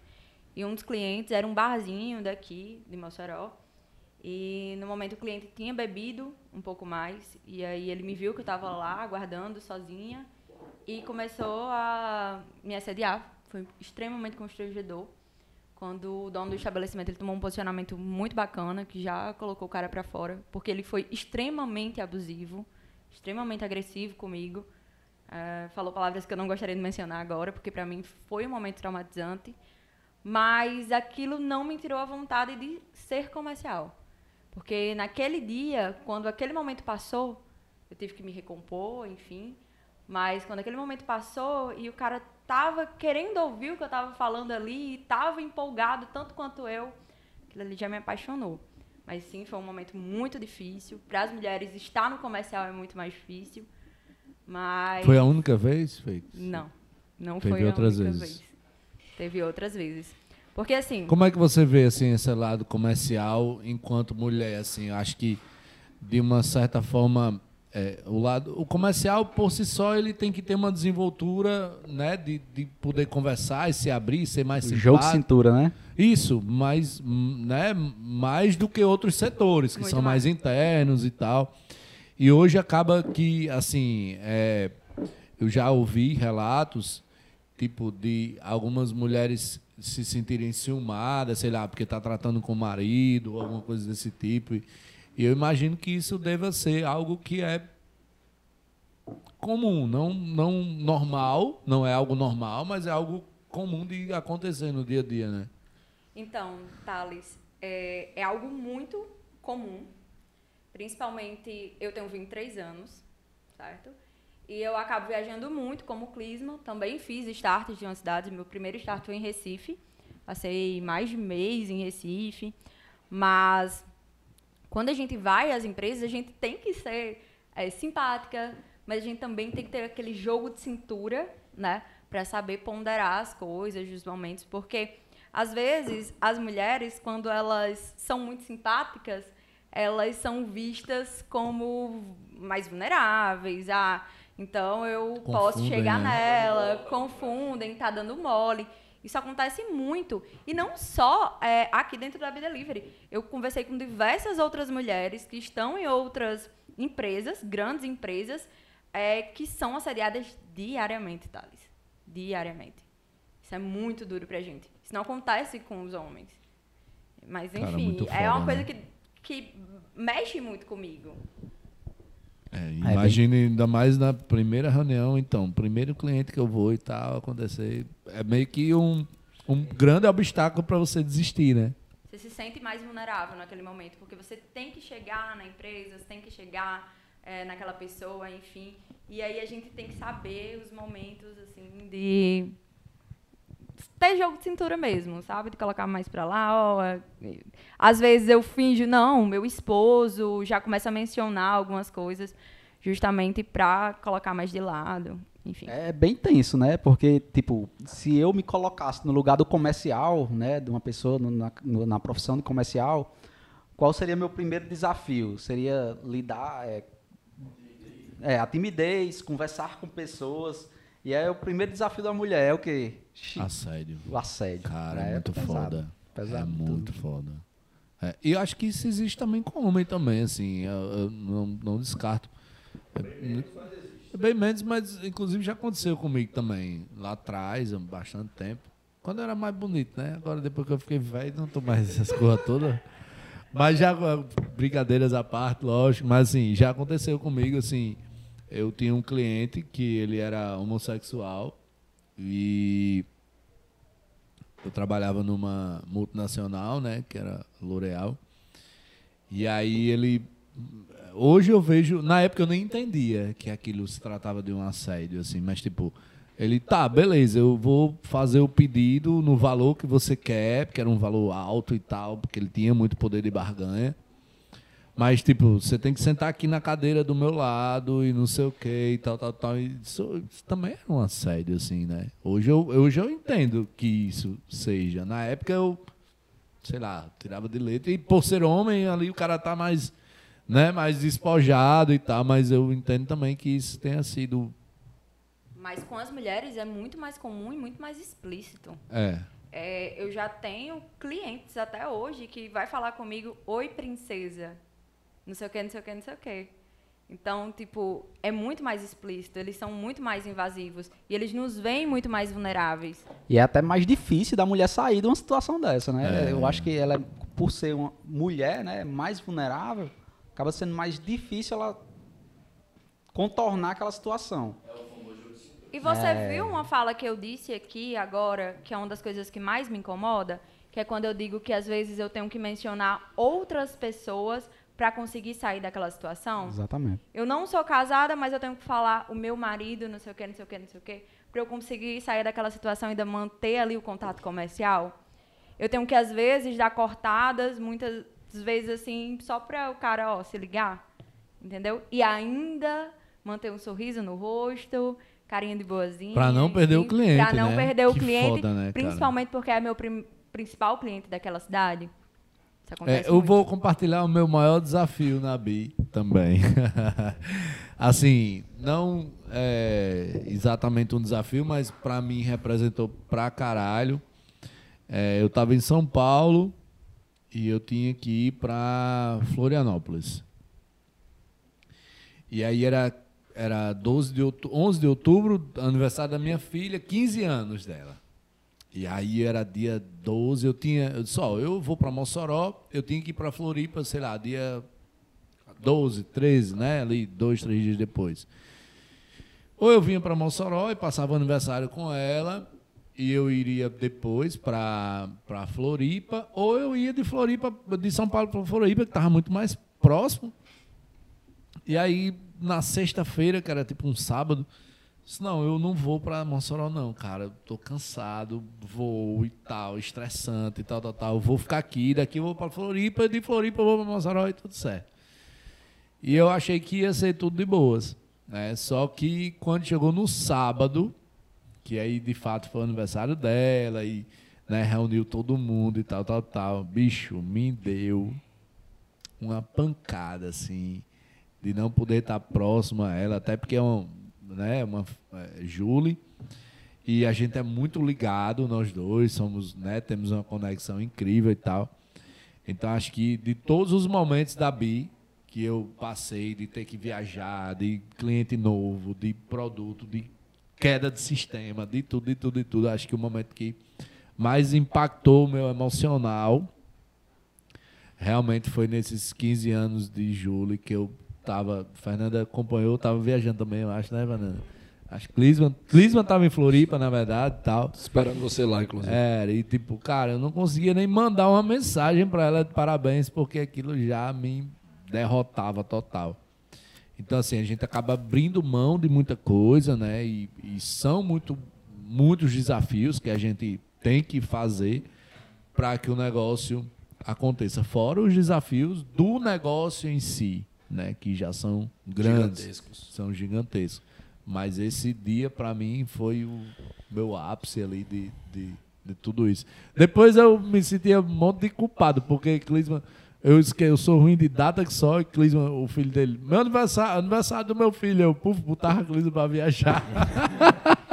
e um dos clientes era um barzinho daqui de Mossoró. E no momento o cliente tinha bebido um pouco mais e aí ele me viu que eu estava lá aguardando sozinha e começou a me assediar. Foi extremamente constrangedor. Quando o dono do estabelecimento ele tomou um posicionamento muito bacana, que já colocou o cara para fora, porque ele foi extremamente abusivo, extremamente agressivo comigo. Eh, falou palavras que eu não gostaria de mencionar agora, porque para mim foi um momento traumatizante. Mas aquilo não me tirou a vontade de ser comercial. Porque naquele dia, quando aquele momento passou, eu tive que me recompor, enfim. Mas quando aquele momento passou e o cara tava querendo ouvir o que eu tava falando ali e tava empolgado tanto quanto eu, aquilo ali já me apaixonou. Mas sim, foi um momento muito difícil. Para as mulheres, estar no comercial é muito mais difícil. Mas. Foi a única vez, Feito? Não. Não Teve foi a outras única vezes. vez. Teve outras vezes. Porque assim. Como é que você vê assim esse lado comercial enquanto mulher? Assim, eu acho que de uma certa forma é, o lado, o comercial por si só ele tem que ter uma desenvoltura, né, de, de poder conversar e se abrir, ser mais Jogo de simpático. cintura, né? Isso, mas né, mais do que outros setores que Muito são mais. mais. internos e tal. E hoje acaba que assim, é, eu já ouvi relatos tipo de algumas mulheres se sentirem ciumadas, sei lá, porque tá tratando com o marido ou alguma coisa desse tipo. E, e eu imagino que isso deva ser algo que é comum, não não normal, não é algo normal, mas é algo comum de acontecer no dia a dia, né? Então, Thales, é, é algo muito comum. Principalmente, eu tenho 23 anos, certo? E eu acabo viajando muito como clisma. Também fiz starts de uma cidade. Meu primeiro start foi em Recife. Passei mais de mês em Recife. Mas quando a gente vai às empresas, a gente tem que ser é, simpática, mas a gente também tem que ter aquele jogo de cintura, né? Para saber ponderar as coisas, os momentos. Porque, às vezes, as mulheres, quando elas são muito simpáticas, elas são vistas como mais vulneráveis. Ah, então eu posso Confundem, chegar né? nela, confundem, tá dando mole. Isso acontece muito. E não só é, aqui dentro da B-Delivery. Eu conversei com diversas outras mulheres que estão em outras empresas, grandes empresas, é, que são assediadas diariamente, Thales. Diariamente. Isso é muito duro pra gente. Isso não acontece com os homens. Mas, Cara, enfim, muito é uma foda, coisa né? que, que mexe muito comigo. É, imagine ainda mais na primeira reunião, então, primeiro cliente que eu vou e tal, acontecer. É meio que um, um grande obstáculo para você desistir, né? Você se sente mais vulnerável naquele momento, porque você tem que chegar na empresa, você tem que chegar é, naquela pessoa, enfim. E aí a gente tem que saber os momentos, assim, de ter jogo de cintura mesmo, sabe? De colocar mais pra lá, ó. é- Às vezes eu finjo, não, meu esposo já começa a mencionar algumas coisas justamente pra colocar mais de lado, enfim. É bem tenso, né? Porque, tipo, se eu me colocasse no lugar do comercial, né? De uma pessoa na, na profissão de comercial, qual seria meu primeiro desafio? Seria lidar... É, é, a timidez, conversar com pessoas. E aí o primeiro desafio da mulher é o quê? Assédio. O assédio. Cara, né? é muito pesado, foda. Pesado é tudo. muito foda. É, e eu acho que isso existe também com homem também, assim. Eu, eu não, não descarto. É, bem menos, mas inclusive já aconteceu comigo também. Lá atrás, há bastante tempo. Quando eu era mais bonito, né? Agora, depois que eu fiquei velho, não tô mais essas coisas todas. Mas já, brincadeiras à parte, lógico. Mas assim, já aconteceu comigo, assim. Eu tinha um cliente que ele era homossexual e eu trabalhava numa multinacional, né, que era L'Oréal. E aí ele hoje eu vejo, na época eu nem entendia que aquilo se tratava de um assédio assim, mas tipo, ele tá, beleza, eu vou fazer o pedido no valor que você quer, porque era um valor alto e tal, porque ele tinha muito poder de barganha. Mas, tipo, você tem que sentar aqui na cadeira do meu lado e não sei o que e tal, tal, tal. Isso, isso também era um assédio, assim, né? Hoje eu, hoje eu entendo que isso seja. Na época eu, sei lá, tirava de letra. E por ser homem, ali o cara tá mais, né, mais despojado e tal. Mas eu entendo também que isso tenha sido. Mas com as mulheres é muito mais comum e muito mais explícito. É. É, eu já tenho clientes até hoje que vai falar comigo, oi princesa, não sei o que, não sei o que, não sei o que. Então, tipo, é muito mais explícito, eles são muito mais invasivos e eles nos veem muito mais vulneráveis. E é até mais difícil da mulher sair de uma situação dessa, né? É. Eu acho que ela, por ser uma mulher, né, mais vulnerável, acaba sendo mais difícil ela contornar aquela situação. E você É. viu uma fala que eu disse aqui agora, que é uma das coisas que mais me incomoda, que é quando eu digo que às vezes eu tenho que mencionar outras pessoas para conseguir sair daquela situação? Exatamente. Eu não sou casada, mas eu tenho que falar o meu marido, não sei o que, não sei o que, não sei o que, para eu conseguir sair daquela situação e ainda manter ali o contato comercial. Eu tenho que, às vezes, dar cortadas, muitas vezes, assim, só para o cara, ó, se ligar, entendeu? E ainda manter um sorriso no rosto, carinha de boazinha. Pra não perder o cliente, Pra não né? perder o Que cliente, foda, né, cara? principalmente porque é meu prim- principal cliente daquela cidade. É, eu muito. vou compartilhar o meu maior desafio na BI também. assim, não é exatamente um desafio, mas pra mim representou pra caralho. É, eu tava em São Paulo e eu tinha que ir pra Florianópolis. E aí era, era 12 de outu- 11 de outubro, aniversário da minha filha, 15 anos dela. E aí era dia 12, eu tinha. Eu disse, ó, eu vou para Mossoró, eu tinha que ir para Floripa, sei lá, dia 12, 13, né? Ali, dois, três dias depois. Ou eu vinha para Mossoró e passava o aniversário com ela, e eu iria depois para Floripa, ou eu ia de Floripa, de São Paulo para Floripa, que estava muito mais próximo. E aí, na sexta-feira, que era tipo um sábado, disse, não, eu não vou pra Mossoró não, cara. Eu tô cansado, vou e tal, estressante e tal, tal, tal. Eu vou ficar aqui, daqui eu vou pra Floripa, de Floripa eu vou pra Mossoró e tudo certo. E eu achei que ia ser tudo de boas. Né? Só que quando chegou no sábado, que aí de fato foi o aniversário dela e né, reuniu todo mundo e tal, tal, tal. Bicho, me deu uma pancada, assim, de não poder estar próximo a ela, até porque é uma, né, uma é, Julie, e a gente é muito ligado, nós dois, somos, né, temos uma conexão incrível e tal. Então acho que de todos os momentos da Bi que eu passei de ter que viajar, de cliente novo, de produto, de queda de sistema, de tudo, de tudo, de tudo, acho que o momento que mais impactou o meu emocional realmente foi nesses 15 anos de julho que eu tava. Fernanda acompanhou, tava viajando também, eu acho, né, Fernanda? Acho que Clisman, Clisman tava em Floripa, na verdade, tal. Esperando você lá, inclusive. Era, e tipo, cara, eu não conseguia nem mandar uma mensagem pra ela de parabéns, porque aquilo já me derrotava total. Então, assim, a gente acaba abrindo mão de muita coisa, né? E, e são muito, muitos desafios que a gente tem que fazer para que o negócio aconteça. Fora os desafios do negócio em si, né? Que já são grandes, Gigantescos. são gigantescos. Mas esse dia, para mim, foi o meu ápice ali de, de, de tudo isso. Depois eu me sentia um monte de culpado, porque Clisman, eu, eu sou ruim de data que só, e Clisman, o filho dele, meu aniversário, aniversário do meu filho, eu puf, botava Clisman para viajar.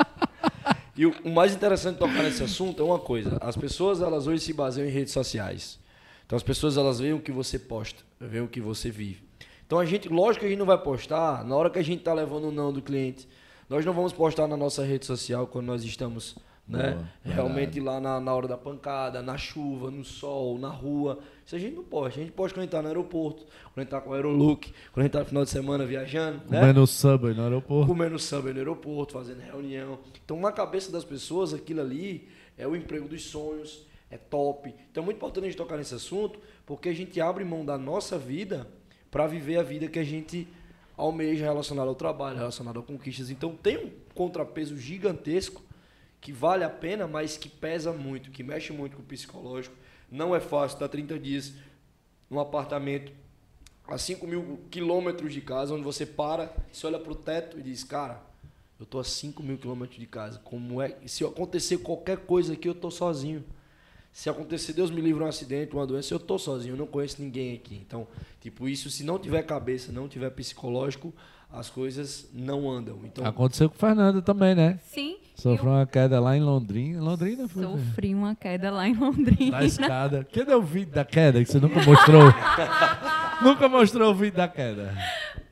E o, o mais interessante de tocar nesse assunto é uma coisa. As pessoas, elas hoje se baseiam em redes sociais. Então as pessoas, elas veem o que você posta, veem o que você vive. Então a gente, lógico que a gente não vai postar na hora que a gente está levando o não do cliente. Nós não vamos postar na nossa rede social quando nós estamos né? Boa, Realmente lá na, na hora da pancada, na chuva, no sol, na rua. Isso a gente não pode. A gente pode quando a gente tá no aeroporto, quando a gente tá com o aerolook, quando a gente tá no final de semana viajando, né? Comendo subway no aeroporto. comendo samba no aeroporto, fazendo reunião. Então, na cabeça das pessoas, aquilo ali é o emprego dos sonhos, é top. Então, é muito importante a gente tocar nesse assunto, porque a gente abre mão da nossa vida para viver a vida que a gente almeja relacionada ao trabalho, relacionada a conquistas. Então, tem um contrapeso gigantesco que vale a pena, mas que pesa muito, que mexe muito com o psicológico. Não é fácil estar 30 dias num apartamento a 5 mil quilômetros de casa, onde você para, você olha para o teto e diz, cara, eu tô a 5 mil quilômetros de casa. Como é? Se acontecer qualquer coisa aqui, eu tô sozinho. Se acontecer, Deus me livre um acidente, uma doença, eu tô sozinho, eu não conheço ninguém aqui. Então, tipo, isso se não tiver cabeça, não tiver psicológico, as coisas não andam. Então, Aconteceu com o Fernando também, né? Sim, Sofreu uma queda lá em Londrina. Londrina foi? sofri uma queda lá em Londrina. Na escada. Cadê o vídeo da queda que você nunca mostrou? nunca mostrou o vídeo da queda.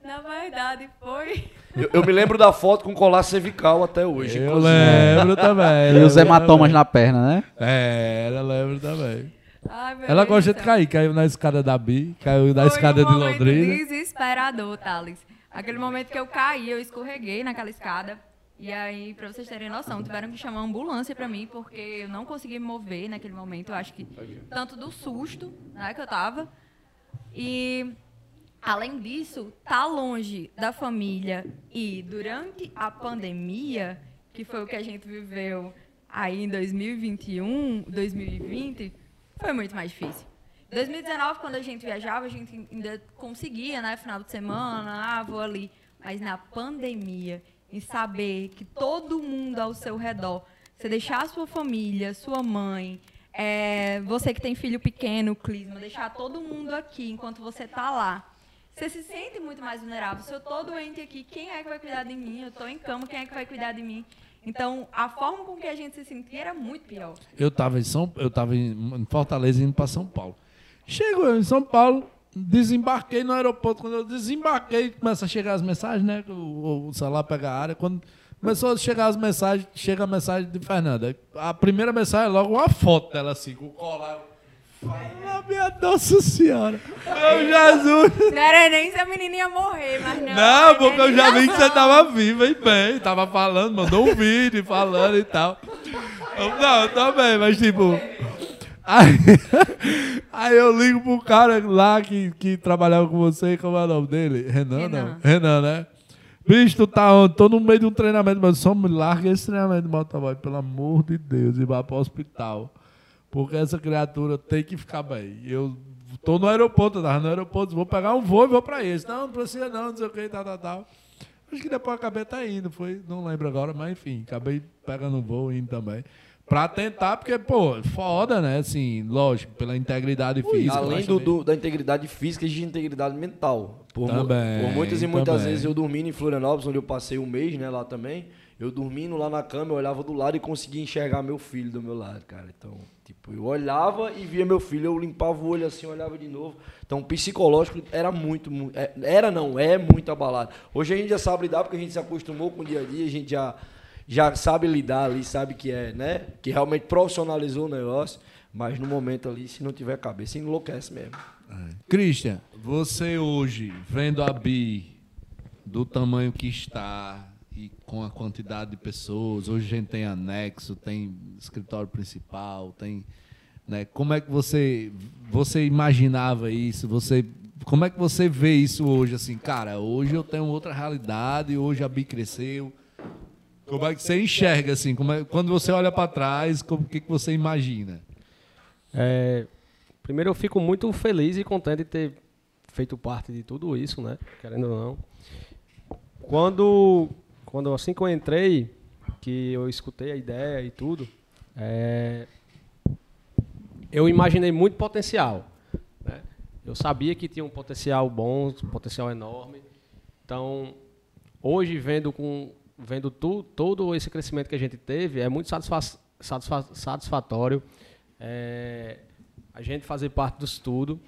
Na verdade, foi. Eu, eu me lembro da foto com colar cervical até hoje. Eu inclusive. lembro também. E os hematomas também. na perna, né? É, eu lembro também. Ai, Ela gosta de cair. Caiu na escada da Bi, caiu na Foi escada um de momento Londrina. desesperador, Thales. Aquele momento que eu caí, eu escorreguei naquela escada. E aí, pra vocês terem noção, tiveram que chamar uma ambulância pra mim, porque eu não consegui me mover naquele momento. Eu acho que tanto do susto né, que eu tava. E, além disso, tá longe da família. E durante a pandemia, que foi o que a gente viveu aí em 2021, 2020, foi muito mais difícil. 2019, quando a gente viajava, a gente ainda conseguia, né? Final de semana, ah, vou ali. Mas na pandemia, em saber que todo mundo ao seu redor, você deixar a sua família, sua mãe, é, você que tem filho pequeno, Clisma, deixar todo mundo aqui enquanto você tá lá. Você se sente muito mais vulnerável. Se eu tô doente aqui, quem é que vai cuidar de mim? Eu tô em cama, quem é que vai cuidar de mim? Então, a forma com que a gente se sentia era muito pior. Eu tava em São eu tava em Fortaleza indo para São Paulo. Chego eu em São Paulo, desembarquei no aeroporto. Quando eu desembarquei, começa a chegar as mensagens, né? O, o celular pega a área. Quando começou a chegar as mensagens, chega a mensagem de Fernanda. A primeira mensagem é logo uma foto dela assim, com o colar. Fala, minha Nossa Senhora! Meu Jesus! Não era nem se a menina ia morrer, mas não. Não, porque eu já vi que você tava viva e bem. Tava falando, mandou um vídeo falando e tal. Não, eu também, mas tipo. Aí, aí eu ligo pro cara lá que, que trabalhava com você, como é o nome dele? Renan, não? Renan. Renan, né? Bicho, tu tá onde? Tô no meio de um treinamento, mas só me larga esse treinamento de motoboy, pelo amor de Deus, e vá pro hospital. Porque essa criatura tem que ficar bem. Eu tô no aeroporto, eu tava no aeroporto, vou pegar um voo e vou pra esse. Não, não precisa não, não sei o que, tal, tal, tal. Acho que depois acabei até indo, foi, não lembro agora, mas enfim, acabei pegando um voo e indo também. Pra tentar, porque, pô, foda, né? Assim, lógico, pela integridade física. Além do, do- da integridade física e de integridade mental. Por, Também, por muitas e muitas também. vezes eu dormindo em Florianópolis, onde eu passei um mês, né, lá também. Eu dormindo lá na cama, eu olhava do lado e conseguia enxergar meu filho do meu lado, cara. Então, tipo, eu olhava e via meu filho, eu limpava o olho assim, olhava de novo. Então, o psicológico era muito, mu- é- era não, é muito abalado. Hoje a gente já sabe lidar porque a gente se acostumou com o dia a dia, a gente já já sabe lidar ali, sabe que é, né? Que realmente profissionalizou o negócio, mas no momento ali, se não tiver cabeça, enlouquece mesmo. Christian, você hoje, vendo a Bi do tamanho que está com a quantidade de pessoas, hoje a gente tem anexo, tem escritório principal, tem. Né, como é que você, você imaginava isso? Você, como é que você vê isso hoje? Assim, cara, hoje eu tenho outra realidade, hoje a Bi cresceu. Como é que você enxerga assim? É- quando você olha para trás, como que, que você imagina? É, primeiro eu fico muito feliz e contente de ter feito parte de tudo isso, né? Querendo ou não. Quando, quando assim que eu entrei, que eu escutei a ideia e tudo, é, eu imaginei muito potencial. né? Eu sabia que tinha um potencial bom, um potencial enorme. Então, hoje vendo com vendo tu, todo esse crescimento que a gente teve, é muito satisfa satisfa satisfatório é, a gente fazer parte disso tudo.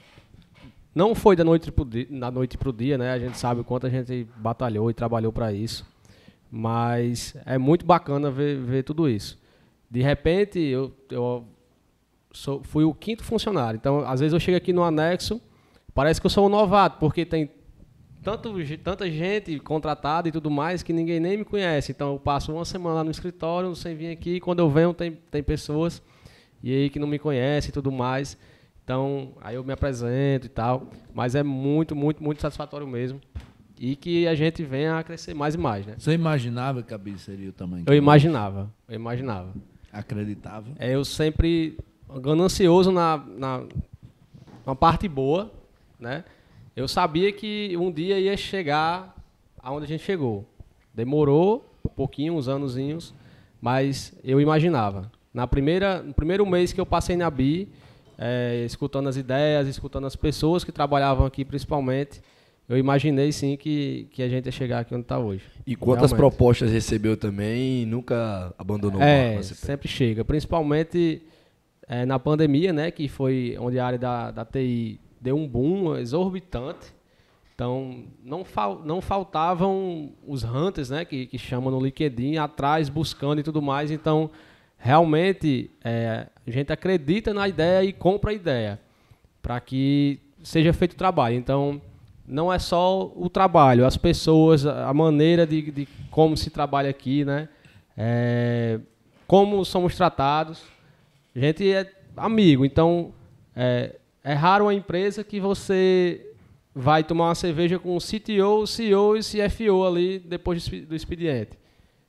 Não foi da noite noite pro dia, né? A gente sabe o quanto a gente batalhou e trabalhou para isso. Mas é muito bacana ver, ver tudo isso. de repente, eu, eu sou, fui o quinto funcionário. Então, às vezes eu chego aqui no anexo, parece que eu sou um novato, porque tem tanto, tanta gente contratada e tudo mais que ninguém nem me conhece. Então, eu passo uma semana lá no escritório, sem vir aqui, quando eu venho, tem, tem pessoas e aí que não me conhecem e tudo mais. Então, aí eu me apresento e tal. Mas é muito, muito, muito satisfatório mesmo. E que a gente venha a crescer mais e mais, né? Você imaginava que a Bi seria o tamanho? Eu imaginava, eu imaginava. Acreditava? É, eu sempre ganancioso na, na, na parte boa, né? Eu sabia que um dia ia chegar aonde a gente chegou. Demorou um pouquinho, uns anozinhos, mas eu imaginava. Na primeira, no primeiro mês que eu passei na BI, é, escutando as ideias, escutando as pessoas que trabalhavam aqui principalmente, eu imaginei sim que, que a gente ia chegar aqui onde está hoje. E quantas Realmente. propostas recebeu também e nunca abandonou o É, barco, né, CP? sempre chega. Principalmente é, na pandemia, né? Que foi onde a área da, da TI deu um boom exorbitante. Então, não, fal, não faltavam os hunters, né? Que, que chamam no LinkedIn, atrás, buscando e tudo mais. Então, realmente, é, a gente acredita na ideia e compra a ideia para que seja feito o trabalho. Então, não é só o trabalho, as pessoas, a maneira de, de como se trabalha aqui, né? É, como somos tratados. A gente é amigo, então é, é raro uma empresa que você vai tomar uma cerveja com o CTO, CEO e CFO ali depois do expediente,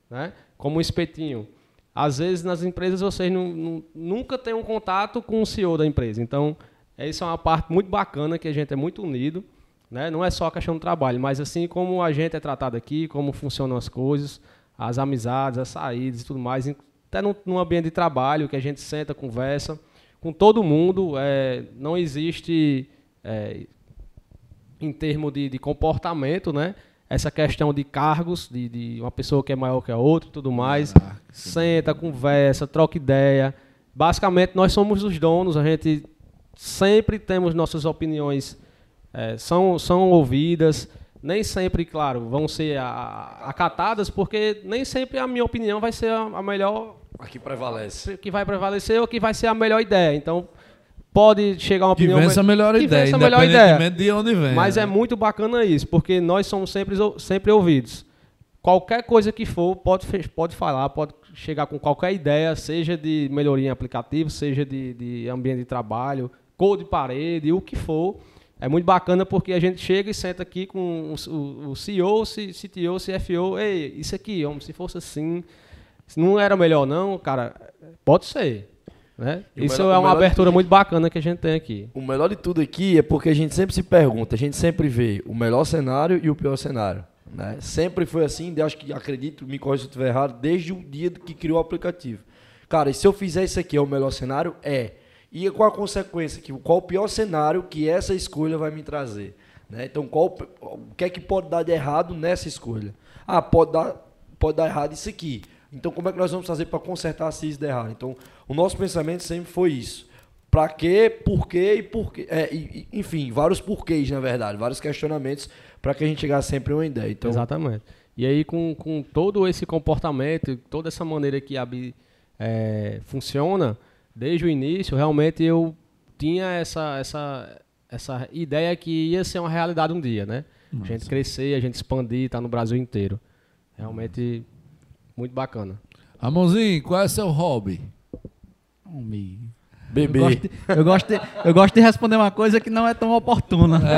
né? Como um espetinho. Às vezes nas empresas vocês não- não- nunca têm um contato com o CEO da empresa. Então, essa é uma parte muito bacana que a gente é muito unido, né? Não é só a questão do trabalho, mas assim como a gente é tratado aqui, como funcionam as coisas, as amizades, as saídas e tudo mais, até num, num ambiente de trabalho que a gente senta, conversa com todo mundo, é, não existe é, em termos de, de comportamento, né? Essa questão de cargos, de, de uma pessoa que é maior que a outra e tudo mais. Senta, conversa, troca ideia. Basicamente, nós somos os donos, a gente sempre temos nossas opiniões, eh, são, são ouvidas. Nem sempre, claro, vão ser a- acatadas, porque nem sempre a minha opinião vai ser a, a melhor Aqui prevalece. que vai prevalecer ou que vai ser a melhor ideia. Então, pode chegar uma Que opinião... vença a melhor que ideia, vença a melhor ideia. de onde vem. Mas né? é muito bacana isso, porque nós somos sempre, sempre ouvidos. Qualquer coisa que for, pode, pode falar, pode chegar com qualquer ideia, seja de melhoria em aplicativo, seja de, de ambiente de trabalho, cor de parede, o que for. É muito bacana porque a gente chega e senta aqui com o, o, o CEO, o CTO, CFO, ei, isso aqui, homem, se fosse assim, se não era melhor não, cara, pode ser. Né? O Isso melhor- é o uma abertura muito bacana que a gente tem aqui. O melhor de tudo aqui é porque a gente sempre se pergunta, a gente sempre vê o melhor cenário e o pior cenário. Né? Sempre foi assim, acho que acredito, me corrija se eu estiver errado, desde o dia que criou o aplicativo. Cara, e se eu fizer isso aqui, é o melhor cenário? É. E qual a consequência? Que, qual o pior cenário que essa escolha vai me trazer? Né? Então, qual, o que é que pode dar de errado nessa escolha? Ah, pode dar, pode dar errado isso aqui. Então, como é que nós vamos fazer para consertar se isso der errado? Então, o nosso pensamento sempre foi isso. Pra quê, por quê e por quê. É, e- enfim, vários porquês, na verdade, vários questionamentos para que a gente chegasse sempre a uma ideia. Então, Exatamente. E aí, com, com todo esse comportamento, toda essa maneira que a é, funciona, desde o início, realmente eu tinha essa, essa, essa ideia que ia ser uma realidade um dia, né? A gente crescer, a gente expandir, estar no Brasil inteiro. Realmente, muito bacana. Ramonzinho, qual é seu hobby? Homem, bebê. Eu gosto, de, eu, gosto de, eu gosto de responder uma coisa que não é tão oportuna.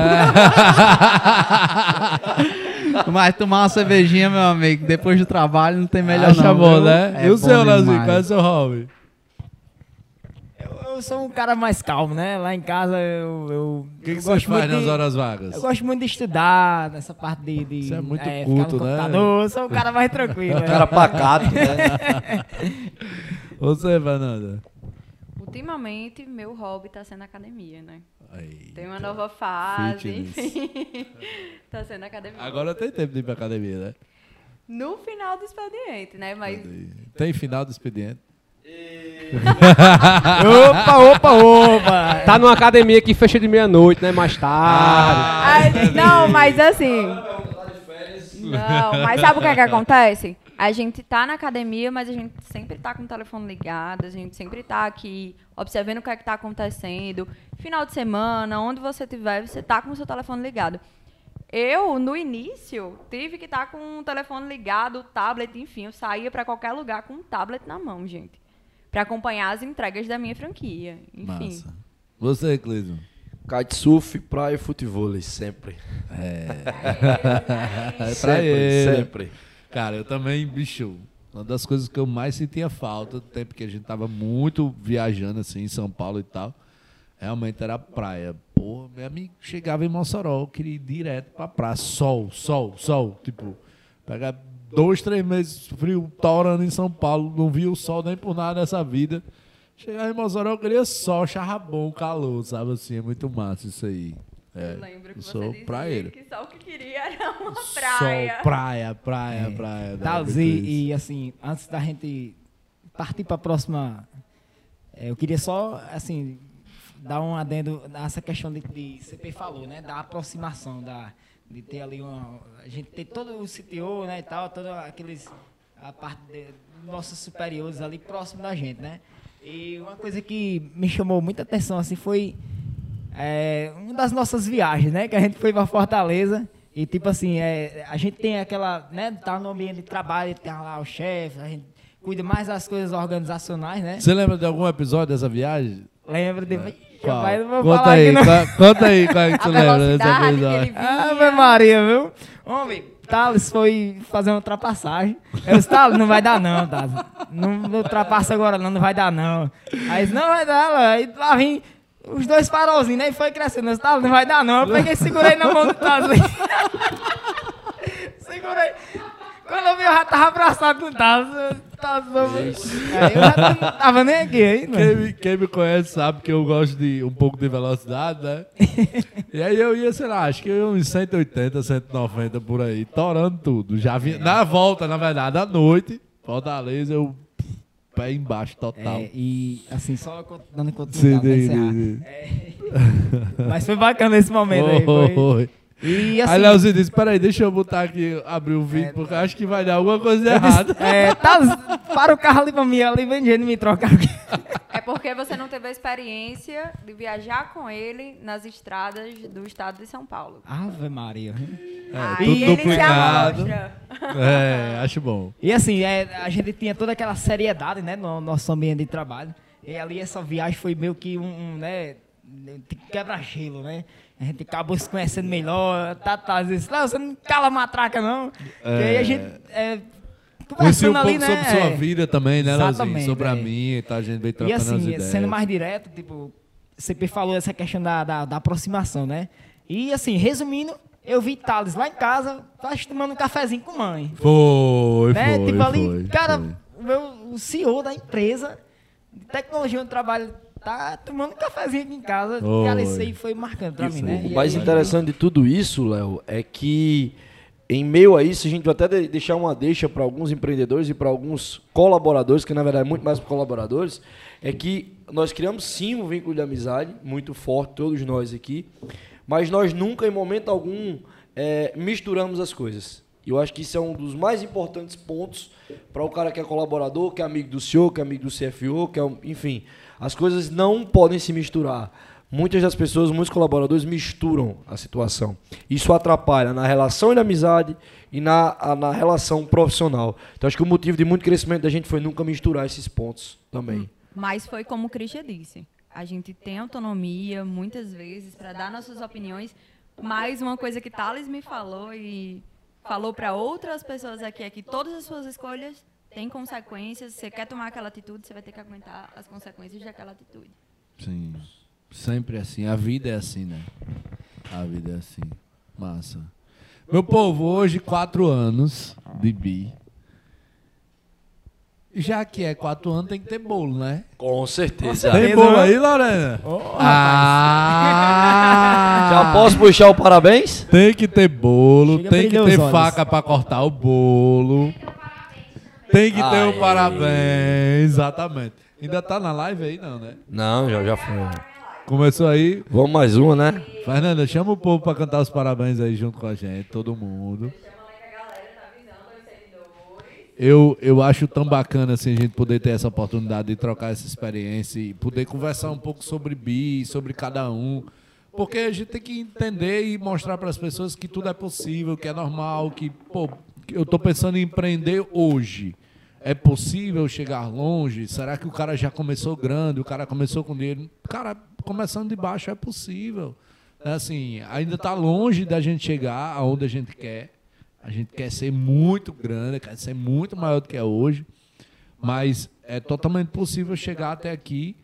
Mas tomar uma cervejinha, meu amigo, depois do trabalho não tem melhor Acha não. bom, né? É e o seu, Leozinho, qual é seu hobby? Eu, sou um cara mais calmo, né? Lá em casa eu. eu O que, que você gosto faz nas de- horas vagas? Eu gosto muito de estudar, nessa parte de. de Você é muito ficar culto, no né? computador. Eu sou um cara mais tranquilo. né? Cara pacato, né? Você, Fernanda? Ultimamente, meu hobby tá sendo academia, né? Aí. Tem uma nova fase, Fitness. enfim. tá sendo academia. Agora tem tempo de ir pra academia, né? No final do expediente, né? Mas Tem final do expediente? opa, opa, opa! Tá numa academia que fecha de meia-noite, né? Mais tarde. Ai, não, mas assim. Não, mas sabe o que, é que acontece? a gente tá na academia, mas a gente sempre tá com o telefone ligado, a gente sempre tá aqui observando o que é que tá acontecendo. Final de semana, onde você estiver, você tá com o seu telefone ligado. Eu, no início, tive que estar com o telefone ligado, o tablet, enfim, eu saía para qualquer lugar com um tablet na mão, gente. Para acompanhar as entregas da minha franquia. Enfim. Massa. Você, Cleiton? Kitesurf, praia e futebol, sempre. É pra sempre, ele. sempre. Cara, eu também, bicho, uma das coisas que eu mais sentia falta, do tempo que a gente tava muito viajando assim em São Paulo e tal, realmente era a praia. Pô, meu amigo chegava em Mossoró, eu queria ir direto pra praia. Sol, sol, sol. Tipo, pegar dois, três meses frio, torando em São Paulo, não via o sol nem por nada nessa vida. Chegava em Mossoró, eu queria sol, charrabom, calor, sabe assim? É muito massa isso aí. É, eu lembro que você sou dizia praieiro. que só o que queria era uma praia. Sol, praia, praia, praia. Tá, Muito e, e, assim, antes da gente partir para a próxima, eh, eu queria só assim dar um adendo nessa questão de, de CP falou, né, da aproximação da de ter ali uma a gente ter todo o CTO, né, e tal, todos aqueles a parte de, nossos superiores ali próximo da gente, né? E uma coisa que me chamou muita atenção assim foi é, uma das nossas viagens, né? Que a gente foi para Fortaleza e tipo assim, é, a gente tem aquela, né? Tá no ambiente de trabalho, tem lá o chefe, a gente cuida mais das coisas organizacionais, né? Você lembra de algum episódio dessa viagem? Lembra de. Qual? Mas não vou Conta falar aí, aqui, não. qual- conta aí qual é que tu lembra ele episódio. Ave Maria, viu? Homem, Thales foi fazer uma ultrapassagem. Eu disse, Thales, não vai dar não, Thales. Não, não ultrapassa agora não, não vai dar não. Aí disse, não vai dar, lá. aí lá vim os dois farolzinhos, né? E foi crescendo. Eu disse, Thales, não vai dar não. Eu peguei e segurei na mão do Thales. segurei. Quando eu vi, eu já tava abraçado com o Thales, eu- Aí eu já não tava nem aqui ainda. Quem me, quem me conhece sabe que eu gosto de um pouco de velocidade, né? e aí eu ia, sei lá, acho que eu ia uns 180, 190 por aí, torando tudo. Já vi, na volta, na verdade, à noite, Fortaleza, eu pé embaixo total. É, e assim, só co- dando Sim, continuidade pra sim, encerrar. sim. É, Mas foi bacana esse momento aí. Foi. Oi. E assim, Aí Leozinho disse, peraí, deixa eu botar aqui, abrir o vídeo, porque eu acho que vai dar alguma coisa errada. é, tá, para o carro ali pra mim, ali vem gente me trocar. É porque você não teve a experiência de viajar com ele nas estradas do estado de São Paulo. Ave Maria. É, Aí tudo ele se duplicado. amostra. É, acho bom. E assim, é, a gente tinha toda aquela seriedade, né, no nosso ambiente de trabalho. E ali essa viagem foi meio que um, um, né, quebra-gelo, né? A gente acabou se conhecendo melhor. Tá, tá, às vezes, não, você não cala a matraca, não. E aí a gente é, Conheci um pouco ali, né? sobre sua é, vida também, né, Leozinho? Sobre a é. minha e tal, a gente veio E trocando as assim, ideias. sendo mais direto, tipo, CP falou essa questão da, da, da aproximação, né? E assim, resumindo, eu vi Thales lá em casa, tomando um cafezinho com mãe. Foi, né? foi, tipo ali, foi, cara, foi. o CEO da empresa de tecnologia onde trabalho tá tomando um cafezinho aqui em casa. Cara, isso aí foi marcante pra mim, né? O E mais aí- interessante de tudo isso, Léo, é que em meio a isso, a gente vai até de- deixar uma deixa para alguns empreendedores e para alguns colaboradores, que na verdade é muito mais para colaboradores, é que nós criamos sim um vínculo de amizade muito forte, todos nós aqui, mas nós nunca, em momento algum, é, misturamos as coisas. E eu acho que isso é um dos mais importantes pontos para o cara que é colaborador, que é amigo do senhor, que é amigo do CFO, que é enfim, as coisas não podem se misturar. Muitas das pessoas, muitos colaboradores misturam a situação. Isso atrapalha na relação de amizade e na, a- na relação profissional. Então acho que o motivo de muito crescimento da gente foi nunca misturar esses pontos também. Mas foi como o Christian disse. A gente tem autonomia, muitas vezes, para dar nossas opiniões. Mas uma coisa que Thales me falou e falou para outras pessoas aqui é que todas as suas escolhas têm consequências. Você quer tomar aquela atitude, você vai ter que aguentar as consequências daquela atitude. Sim. Sempre assim. A vida é assim, né? A vida é assim. Massa. Meu povo, hoje, quatro anos de bi. Já que é quatro anos, tem que ter bolo, né? Com certeza. Tem bolo aí, Lorena? ah! Já posso puxar o parabéns? Tem que ter bolo, Chega tem que ter faca pra cortar o bolo. Tem que ter o parabéns, exatamente. Ainda tá na live aí, não, né? Não, já, já foi. Começou aí. Vamos mais uma, né? Fernanda, chama o povo pra cantar os parabéns aí junto com a gente, todo mundo. eu, eu acho tão bacana assim, a gente poder ter essa oportunidade de trocar essa experiência e poder conversar um pouco sobre bi, sobre cada um. Porque a gente tem que entender e mostrar para as pessoas que tudo é possível, que é normal, que, pô, eu estou pensando em empreender hoje. É possível chegar longe? Será que o cara já começou grande? O cara começou com dinheiro? Cara, começando de baixo é possível. É assim, ainda está longe da gente chegar aonde a gente quer. A gente quer ser muito grande, quer ser muito maior do que é hoje. Mas é totalmente possível chegar até aqui,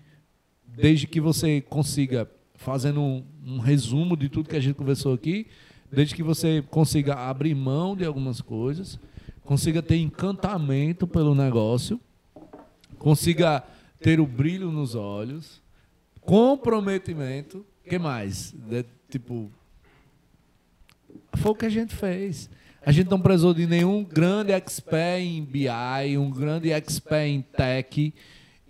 desde que você consiga, fazendo um, um resumo de tudo que a gente conversou aqui, desde que você consiga abrir mão de algumas coisas, consiga ter encantamento pelo negócio, consiga ter o brilho nos olhos, comprometimento, que mais? Tipo, foi o que a gente fez. A gente não precisou de nenhum grande expert em BI, um grande expert em tech,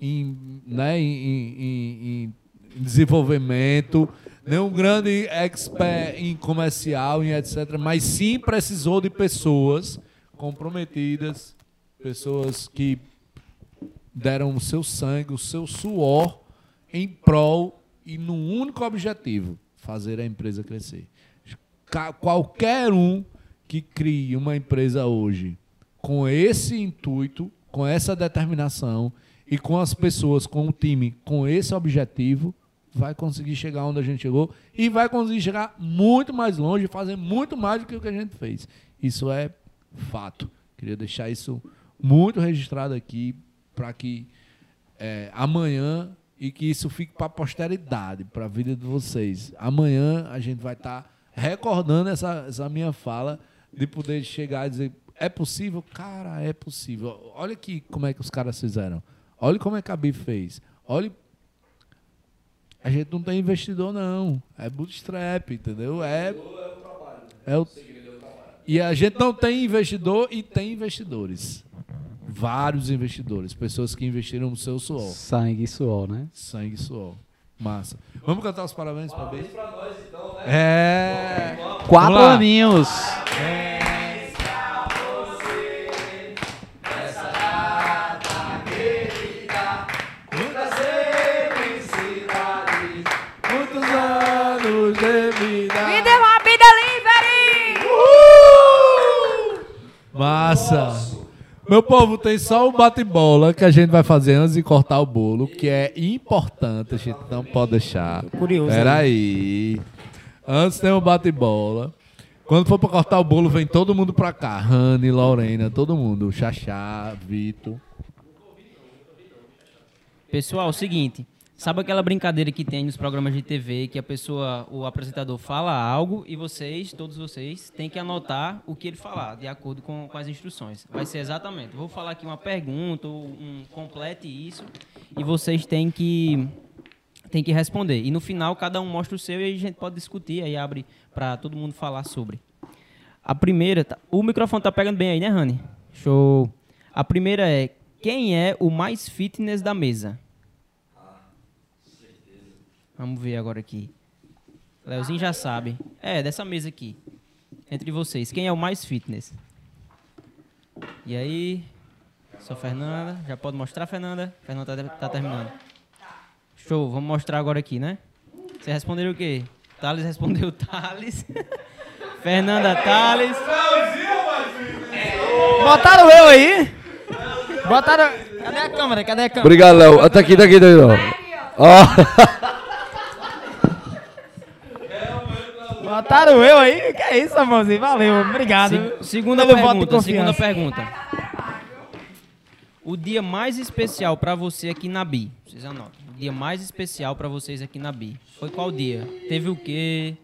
em, né, em, em, em desenvolvimento, nenhum grande expert em comercial, em etc. Mas sim precisou de pessoas comprometidas, pessoas que deram o seu sangue, o seu suor em prol e num único objetivo: fazer a empresa crescer. Qualquer um que crie uma empresa hoje com esse intuito, com essa determinação e com as pessoas, com o time, com esse objetivo, vai conseguir chegar onde a gente chegou e vai conseguir chegar muito mais longe, fazer muito mais do que o que a gente fez. Isso é fato. Queria deixar isso muito registrado aqui para que é, amanhã e que isso fique para a posteridade, para a vida de vocês. Amanhã a gente vai estar recordando essa, essa minha fala de poder chegar e dizer é possível? Cara, é possível. Olha aqui como é que os caras fizeram. Olha como é que a BIF fez. Olha. A gente não tem investidor, não. É bootstrap, entendeu? É. É o, e a gente não tem investidor e tem investidores. Vários investidores. Pessoas que investiram no seu suor. Sangue e suor, né? Sangue e suor. Massa. Vamos cantar os parabéns para a BIF? É. Quatro Vamos lá. aninhos. Massa. Meu povo, tem só o bate-bola que a gente vai fazer antes de cortar o bolo, que é importante, a gente não pode deixar. curioso, Peraí. Antes tem o bate-bola. Quando for pra cortar o bolo, vem todo mundo pra cá. Rani, Lorena, todo mundo. Xaxá, Vitor. Pessoal, é o seguinte. Sabe aquela brincadeira que tem nos programas de TV que a pessoa, o apresentador fala algo e vocês, todos vocês, têm que anotar o que ele falar, de acordo com, com as instruções. Vai ser exatamente. Vou falar aqui uma pergunta, um complete isso, e vocês têm que têm que responder. E no final cada um mostra o seu e a gente pode discutir, aí abre para todo mundo falar sobre. A primeira, tá- o microfone tá pegando bem aí, né, Rani? Show. A primeira é quem é o mais fitness da mesa? Vamos ver agora aqui. Leozinho já sabe. É, dessa mesa aqui. Entre vocês, quem é o mais fitness? E aí? Só Fernanda. Já pode mostrar, Fernanda? Fernanda tá, tá terminando. Show, vamos mostrar agora aqui, né? Vocês responderam o quê? Thales respondeu Thales. Fernanda Thales. Botaram eu aí? Botaram. Cadê a câmera? Cadê a câmera? Obrigado, Léo. Tá aqui, tá aqui, tá aqui. ó. Ó. Botaram eu aí? Que é isso, amorzinho? Valeu, obrigado. Se- segunda Pelo pergunta, segunda pergunta. O dia mais especial pra você aqui na Bi, vocês anotam. O dia mais especial pra vocês aqui na Bi. Foi qual dia? Teve o quê?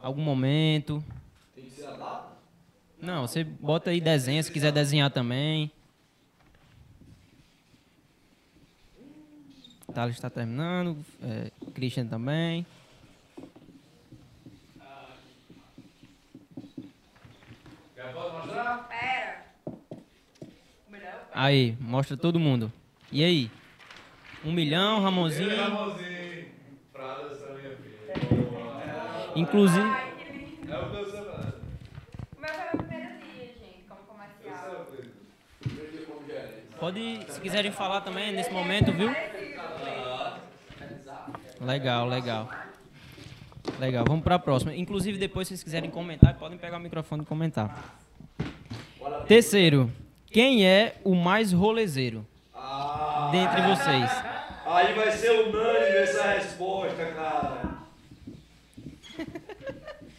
Algum momento? Tem que ser a data? Não, você bota aí desenha, se quiser desenhar também. Thales está terminando, é, Christian também. Aí, mostra todo mundo. E aí? Um milhão, Ramonzinho. Inclusive. O meu foi o primeiro dia, gente, como comercial. Pode, se quiserem falar também nesse momento, viu? Legal, legal. Legal, vamos para a próxima. Inclusive, depois, se vocês quiserem comentar, podem pegar o microfone e comentar. Terceiro, quem é o mais rolezeiro dentre vocês? Aí vai ser unânime essa resposta, cara.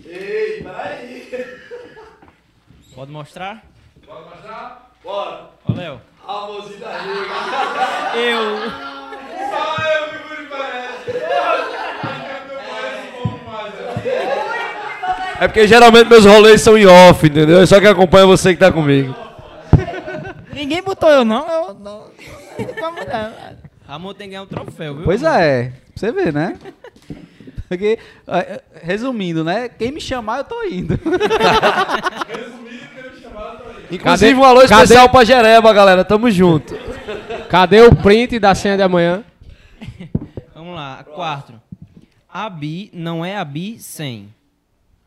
Ei, peraí. Pode mostrar? Pode mostrar? Bora. Ô, Léo. Amorzinho da liga. Eu. Só eu que me parece. É porque geralmente meus rolês são em off, entendeu? É só que acompanha você que tá comigo. Ninguém botou eu, não. Eu não. Vamos não. Ramon tem que ganhar um troféu, viu? Pois é, pra você ver, né? Porque, eh, resumindo, né? Quem me chamar, eu tô indo. Inclusive Cadê- um alô cadê- especial pra Jereba, galera. Tamo junto. Cadê o print da senha de amanhã? Vamos lá, quatro. A bi não é a bi sem.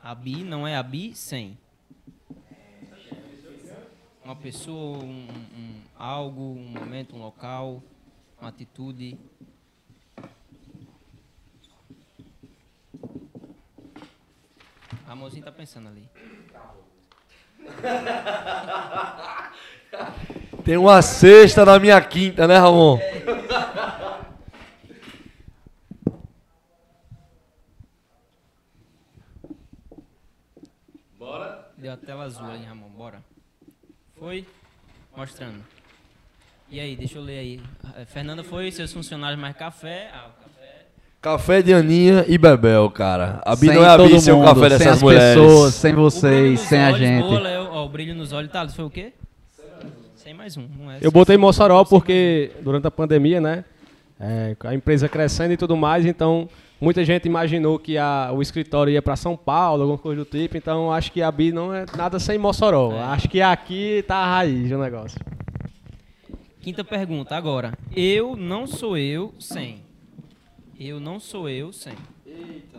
A bi não é a bi sem. Uma pessoa, um, um- algo, um momento, um local, uma atitude. Amorzinho tá pensando ali. Tem uma sexta na minha quinta, né, Ramon? Deu a tela azul aí, Ramon. Bora. Foi? Mostrando. E aí, deixa eu ler aí. Eh, Fernanda foi, seus funcionários mais café. Ah, o café. Café de Aninha e Bebel, cara. A Bi sem não é a Bi todo sem o mundo, café sem dessas as mulheres. pessoas, sem vocês, sem a olhos, gente. Boa, Léo. Ó, o brilho nos olhos. Thales, foi o quê? Sem mais um. Não é Eu botei Mossoró porque durante a pandemia, né? é, a empresa crescendo e tudo mais, então muita gente imaginou que a- o escritório ia para São Paulo, alguma coisa do tipo, então acho que a Bi não é nada sem Mossoró. É. Acho que aqui tá a raiz do negócio. Quinta pergunta, agora. Eu não sou eu sem. Eu não sou eu sem. Eu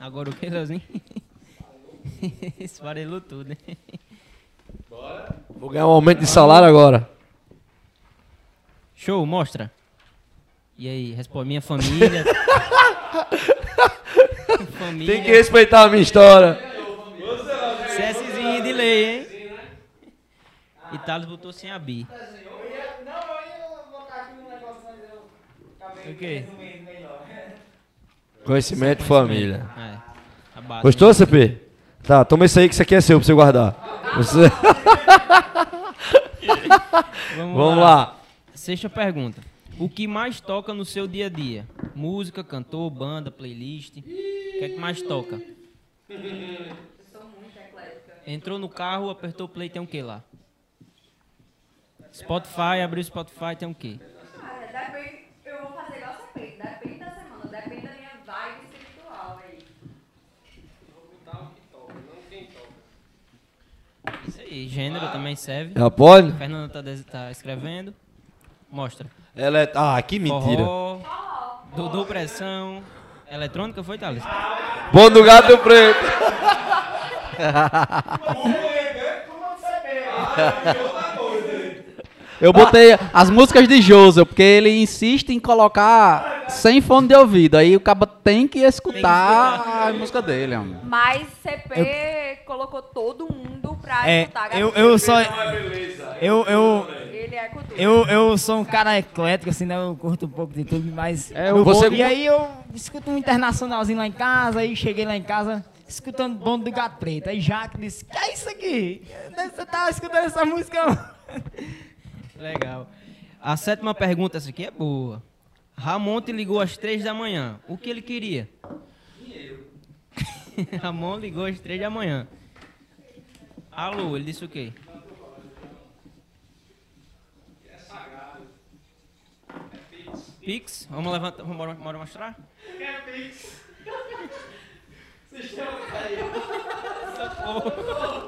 Agora o que, Leozinho? Esfarelou tudo, né? Vou ganhar um aumento de salário agora. Show, mostra. E aí, responde. Minha família. família. Tem que respeitar a minha história. CSzinho de lei, hein? E Thales botou sem a Bi. O quê? Conhecimento e família. É, base. Gostou, CP? Tá, toma isso aí que isso aqui é seu pra você guardar. Você- Vamos, Vamos lá. Sexta pergunta. O que mais toca no seu dia a dia? Música, cantor, banda, playlist? O que é que mais toca? Entrou no carro, apertou o play, tem o que lá? Spotify, abriu o Spotify, tem o quê? Cara, depende. Eu vou fazer igual você fez. Depende da semana, depende da minha vibe espiritual aí. Aí, gênero também serve. Já pode? Fernanda tá, des- tá escrevendo. Mostra. Ela é... Ah, que mentira. Forró, Dudu Pressão. Eletrônica foi, Thales? Bom do gato preto. Eu botei as músicas de Joseph, porque ele insiste em colocar sem fone de ouvido. Aí o cabo tem que escutar a música dele, amor. Mas CP colocou todo mundo pra É, escutar a eu, eu só. Eu, eu, Ele é cultura. eu, eu sou um cara eclético, assim, né? Eu curto um pouco de tudo, mas. É, eu você- vou- E aí eu escuto um internacionalzinho lá em casa, aí cheguei lá em casa escutando Bonde do Gato Preto. Aí Jaque disse: Que é isso aqui? Você tava escutando essa música? Legal. A sétima pergunta, essa aqui é boa. Ramon te ligou às três da manhã. O que ele queria? Dinheiro. Ramon ligou às três da manhã. Alô, ele disse o quê? Pix? Vamos levantar, vamos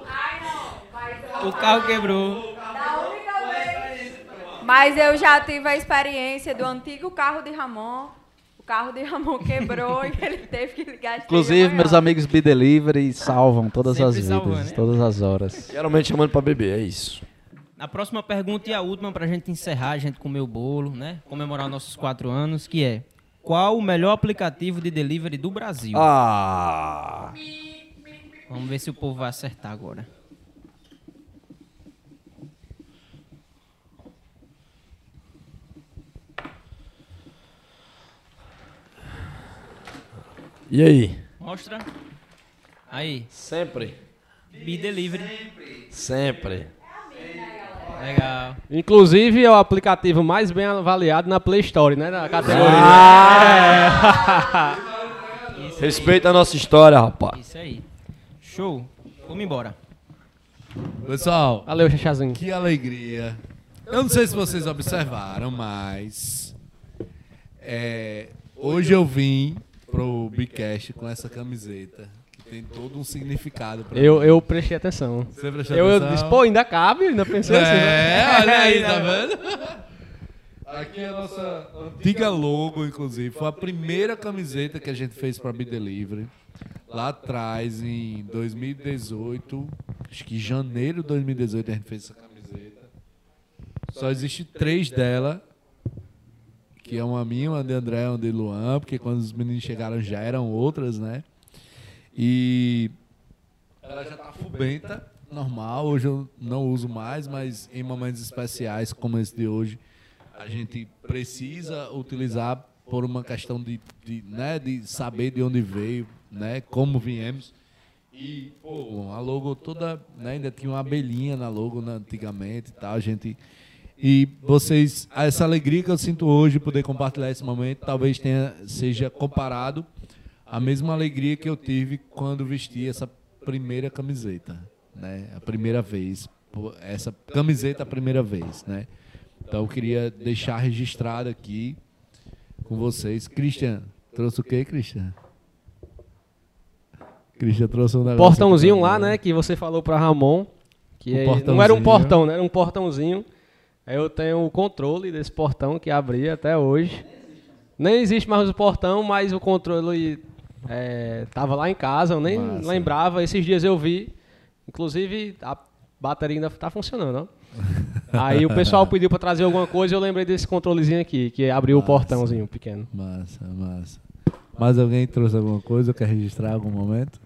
Ai, não. Mas O carro quebrou. da única vez. Mas eu já tive a experiência do antigo carro de Ramon. O carro de Ramon quebrou e ele teve que ligar da Inclusive, meus amigos B-Delivery salvam todas Sempre as vidas, salvando, né? todas as horas. Geralmente chamando pra beber, é isso. A próxima pergunta e a última pra gente encerrar, a gente comer o bolo, né? Comemorar nossos quatro anos, que é qual o melhor aplicativo de delivery do Brasil? Ah! Vamos ver se o povo vai acertar agora. E aí? Mostra. Aí, Sempre. Be Delivery. Sempre. Legal. Inclusive é o aplicativo mais bem avaliado na Play Store, né? Na categoria. Ah! Respeita a nossa história, rapaz. Isso aí. Show. Vamos embora. Pessoal, Valeu, Chachazinho. que alegria. Eu não sei se vocês observaram, mas é, hoje eu vim pro Bicast com essa camiseta. Tem todo um significado pra Eu, mim. eu prestei atenção. Você prestou Eu, eu atenção? disse, pô, ainda cabe? Ainda pensei assim. né? É, olha aí, tá vendo? Aqui é a nossa antiga logo, inclusive. Foi a primeira camiseta que a gente fez para Be Delivery. Lá atrás, em 2018, acho que em janeiro de 2018 a gente fez essa camiseta. Só existe três dela, que é uma minha, uma de André, uma de Luan, porque quando os meninos chegaram já eram outras, né? E ela já tá fubenta, normal. Hoje eu não uso mais, mas em momentos especiais como esse de hoje, a gente precisa utilizar por uma questão de, de, né, de saber de onde veio, né, como viemos. E, pô, a logo toda, né, ainda tinha uma abelhinha na logo né, antigamente e tal, gente... E vocês, essa alegria que eu sinto hoje poder compartilhar esse momento, talvez tenha, seja comparado à mesma alegria que eu tive quando vesti essa primeira camiseta, né? A primeira vez, essa camiseta a primeira vez, né? Então eu queria deixar registrado aqui com vocês. Christian, trouxe o quê, Christian? Christian trouxe um negócio. Portãozinho lá, né? Que você falou pra Ramon. Que é- não era um portão, né? Era um portãozinho. Eu tenho o controle desse portão que abria até hoje. Nem existe mais o portão, mas o controle é, tava lá em casa, eu nem Massa. lembrava. Esses dias eu vi. Inclusive, a bateria ainda tá funcionando, ó. Aí o pessoal pediu pra trazer alguma coisa e eu lembrei desse controlezinho aqui, que abriu o Massa. portãozinho pequeno. Massa, massa. Mais alguém trouxe alguma coisa? Quer registrar algum momento?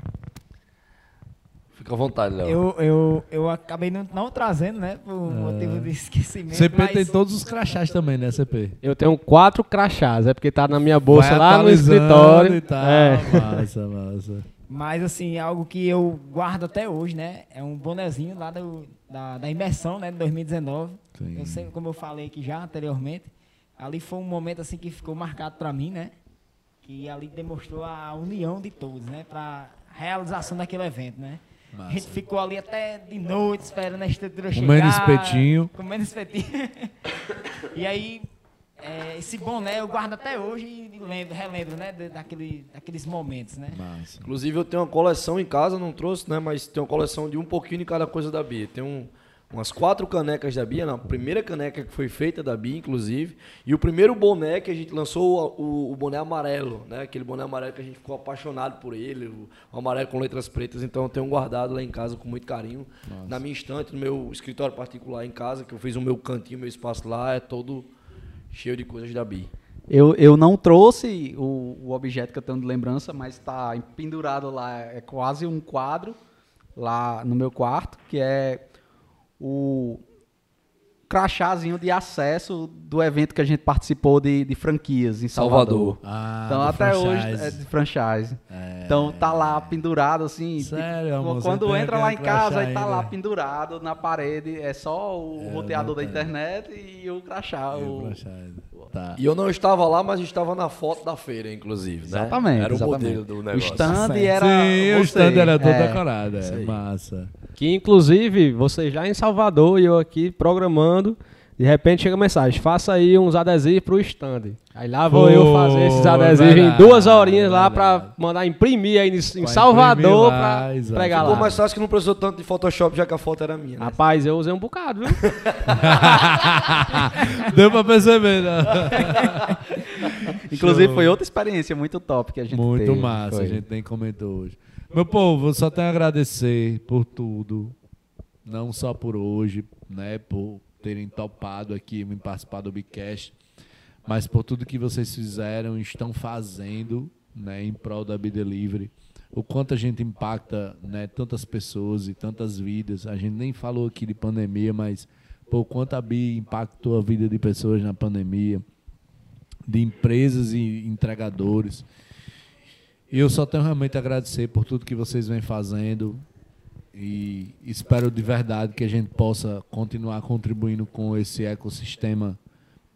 Fica à vontade, Léo. Eu, eu, eu acabei não, não trazendo, né? Por motivo de esquecimento. CP mas tem todos os crachás também, né, CP? Eu tenho quatro crachás, é porque tá na minha bolsa Vai lá no escritório. E tal. É. Massa, massa. Mas assim, é algo que eu guardo até hoje, né? É um bonezinho lá do, da, da imersão, né? De 2019. Sim. Eu sei, como eu falei aqui já anteriormente, ali foi um momento assim que ficou marcado pra mim, né? Que ali demonstrou a união de todos, né? Pra realização daquele evento, né? A gente ficou ali até de noite esperando a estrutura Comendo chegar. espetinho. Comendo espetinho. e aí, é, esse boné eu guardo até hoje e lembro, relembro, né? Daquele, daqueles momentos, né? Massa. Inclusive eu tenho uma coleção em casa, não trouxe, né? Mas tem uma coleção de um pouquinho de cada coisa da Bia. Tem um, umas quatro canecas da Bia, na primeira caneca que foi feita da Bia, inclusive. E o primeiro boné que a gente lançou, o, o- o boné amarelo, né? Aquele boné amarelo que a gente ficou apaixonado por ele, o, o amarelo com letras pretas. Então eu tenho guardado lá em casa com muito carinho. Na minha estante, no meu escritório particular em casa, que eu fiz o meu cantinho, meu espaço lá, é todo cheio de coisas da Bia. Eu, eu não trouxe o, o objeto que eu tenho de lembrança, mas está pendurado lá, é quase um quadro lá no meu quarto, que é o crachazinho de acesso do evento que a gente participou de, de franquias em Salvador. Salvador. Ah, Então do até franchise. hoje é de franchise. É. Então tá lá pendurado assim. Sério, tipo, amor, quando entra lá em casa e tá ainda? lá pendurado na parede, é só o É, roteador da internet e o crachá. E o o-. Tá. E eu não estava lá, mas estava na foto da feira, inclusive. né? Exatamente. Era o exatamente. modelo do O negócio. stand Certo. era. Sim, o você. stand era todo É. decorado. É. Aí. Massa. Que inclusive você já em Salvador e eu aqui programando De repente chega a mensagem, faça aí uns adesivos pro stand. Aí lá vou eu fazer esses adesivos em verdade, duas horinhas lá verdade. pra mandar imprimir aí em, em Pra Salvador imprimir lá, pregar Ficou lá. mais fácil que não precisou tanto de Photoshop, já que a foto era minha. Né? Rapaz, eu usei um bocado, viu? Deu pra perceber, né? Inclusive foi outra experiência muito top que a gente Muito teve. massa, Foi. a gente nem comentou hoje. Meu povo, só tenho a agradecer por tudo. Não só por hoje, né? Por terem topado aqui me participar do Bicast, mas por tudo que vocês fizeram estão fazendo, né, em prol da Be Delivery. O quanto a gente impacta, né, tantas pessoas e tantas vidas. A gente nem falou aqui de pandemia, mas o quanto a Bi impactou a vida de pessoas na pandemia, de empresas e entregadores. Eu só tenho realmente a agradecer por tudo que vocês vêm fazendo e espero de verdade que a gente possa continuar contribuindo com esse ecossistema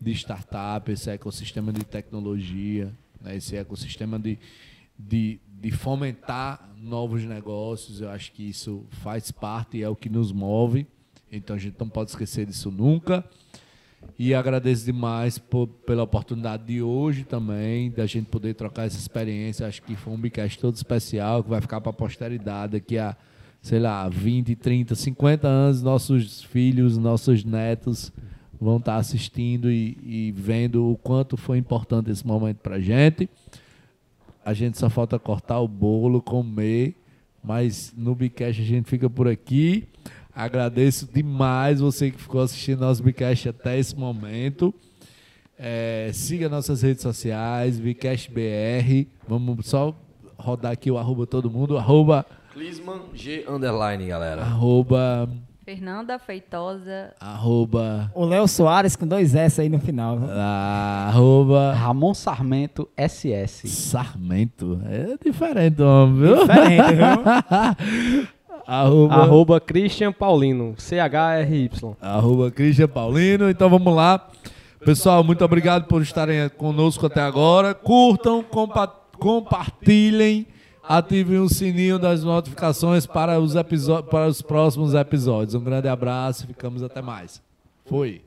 de startup, esse ecossistema de tecnologia, né, esse ecossistema de, de, de fomentar novos negócios. Eu acho que isso faz parte e é o que nos move. Então a gente não pode esquecer disso nunca. E agradeço demais por- pela oportunidade de hoje também, da gente poder trocar essa experiência. Acho que foi um Bicast todo especial, que vai ficar para a posteridade daqui a, sei lá, 20, 30, 50 anos. Nossos filhos, nossos netos vão estar assistindo e, e vendo o quanto foi importante esse momento para gente. A gente só falta cortar o bolo, comer, mas no Bicast a gente fica por aqui. Agradeço demais você que ficou assistindo nosso Bicast até esse momento. É, siga nossas redes sociais, Bicast BR. Vamos só rodar aqui o arroba todo mundo. Arroba, Clisman G underline, galera. arroba, Fernanda Feitosa. arroba, O Léo Soares com dois S aí no final. arroba Ramon Sarmento SS. Sarmento. É diferente, homem, viu? Diferente, viu? arroba, Arroba Christian Paulino, C-H-R-Y. arroba Christian Paulino. Então vamos lá. Pessoal, muito obrigado por estarem conosco até agora. Curtam, compa compartilhem, ativem o sininho das notificações para os, para os próximos episódios. Um grande abraço, ficamos até mais. Fui.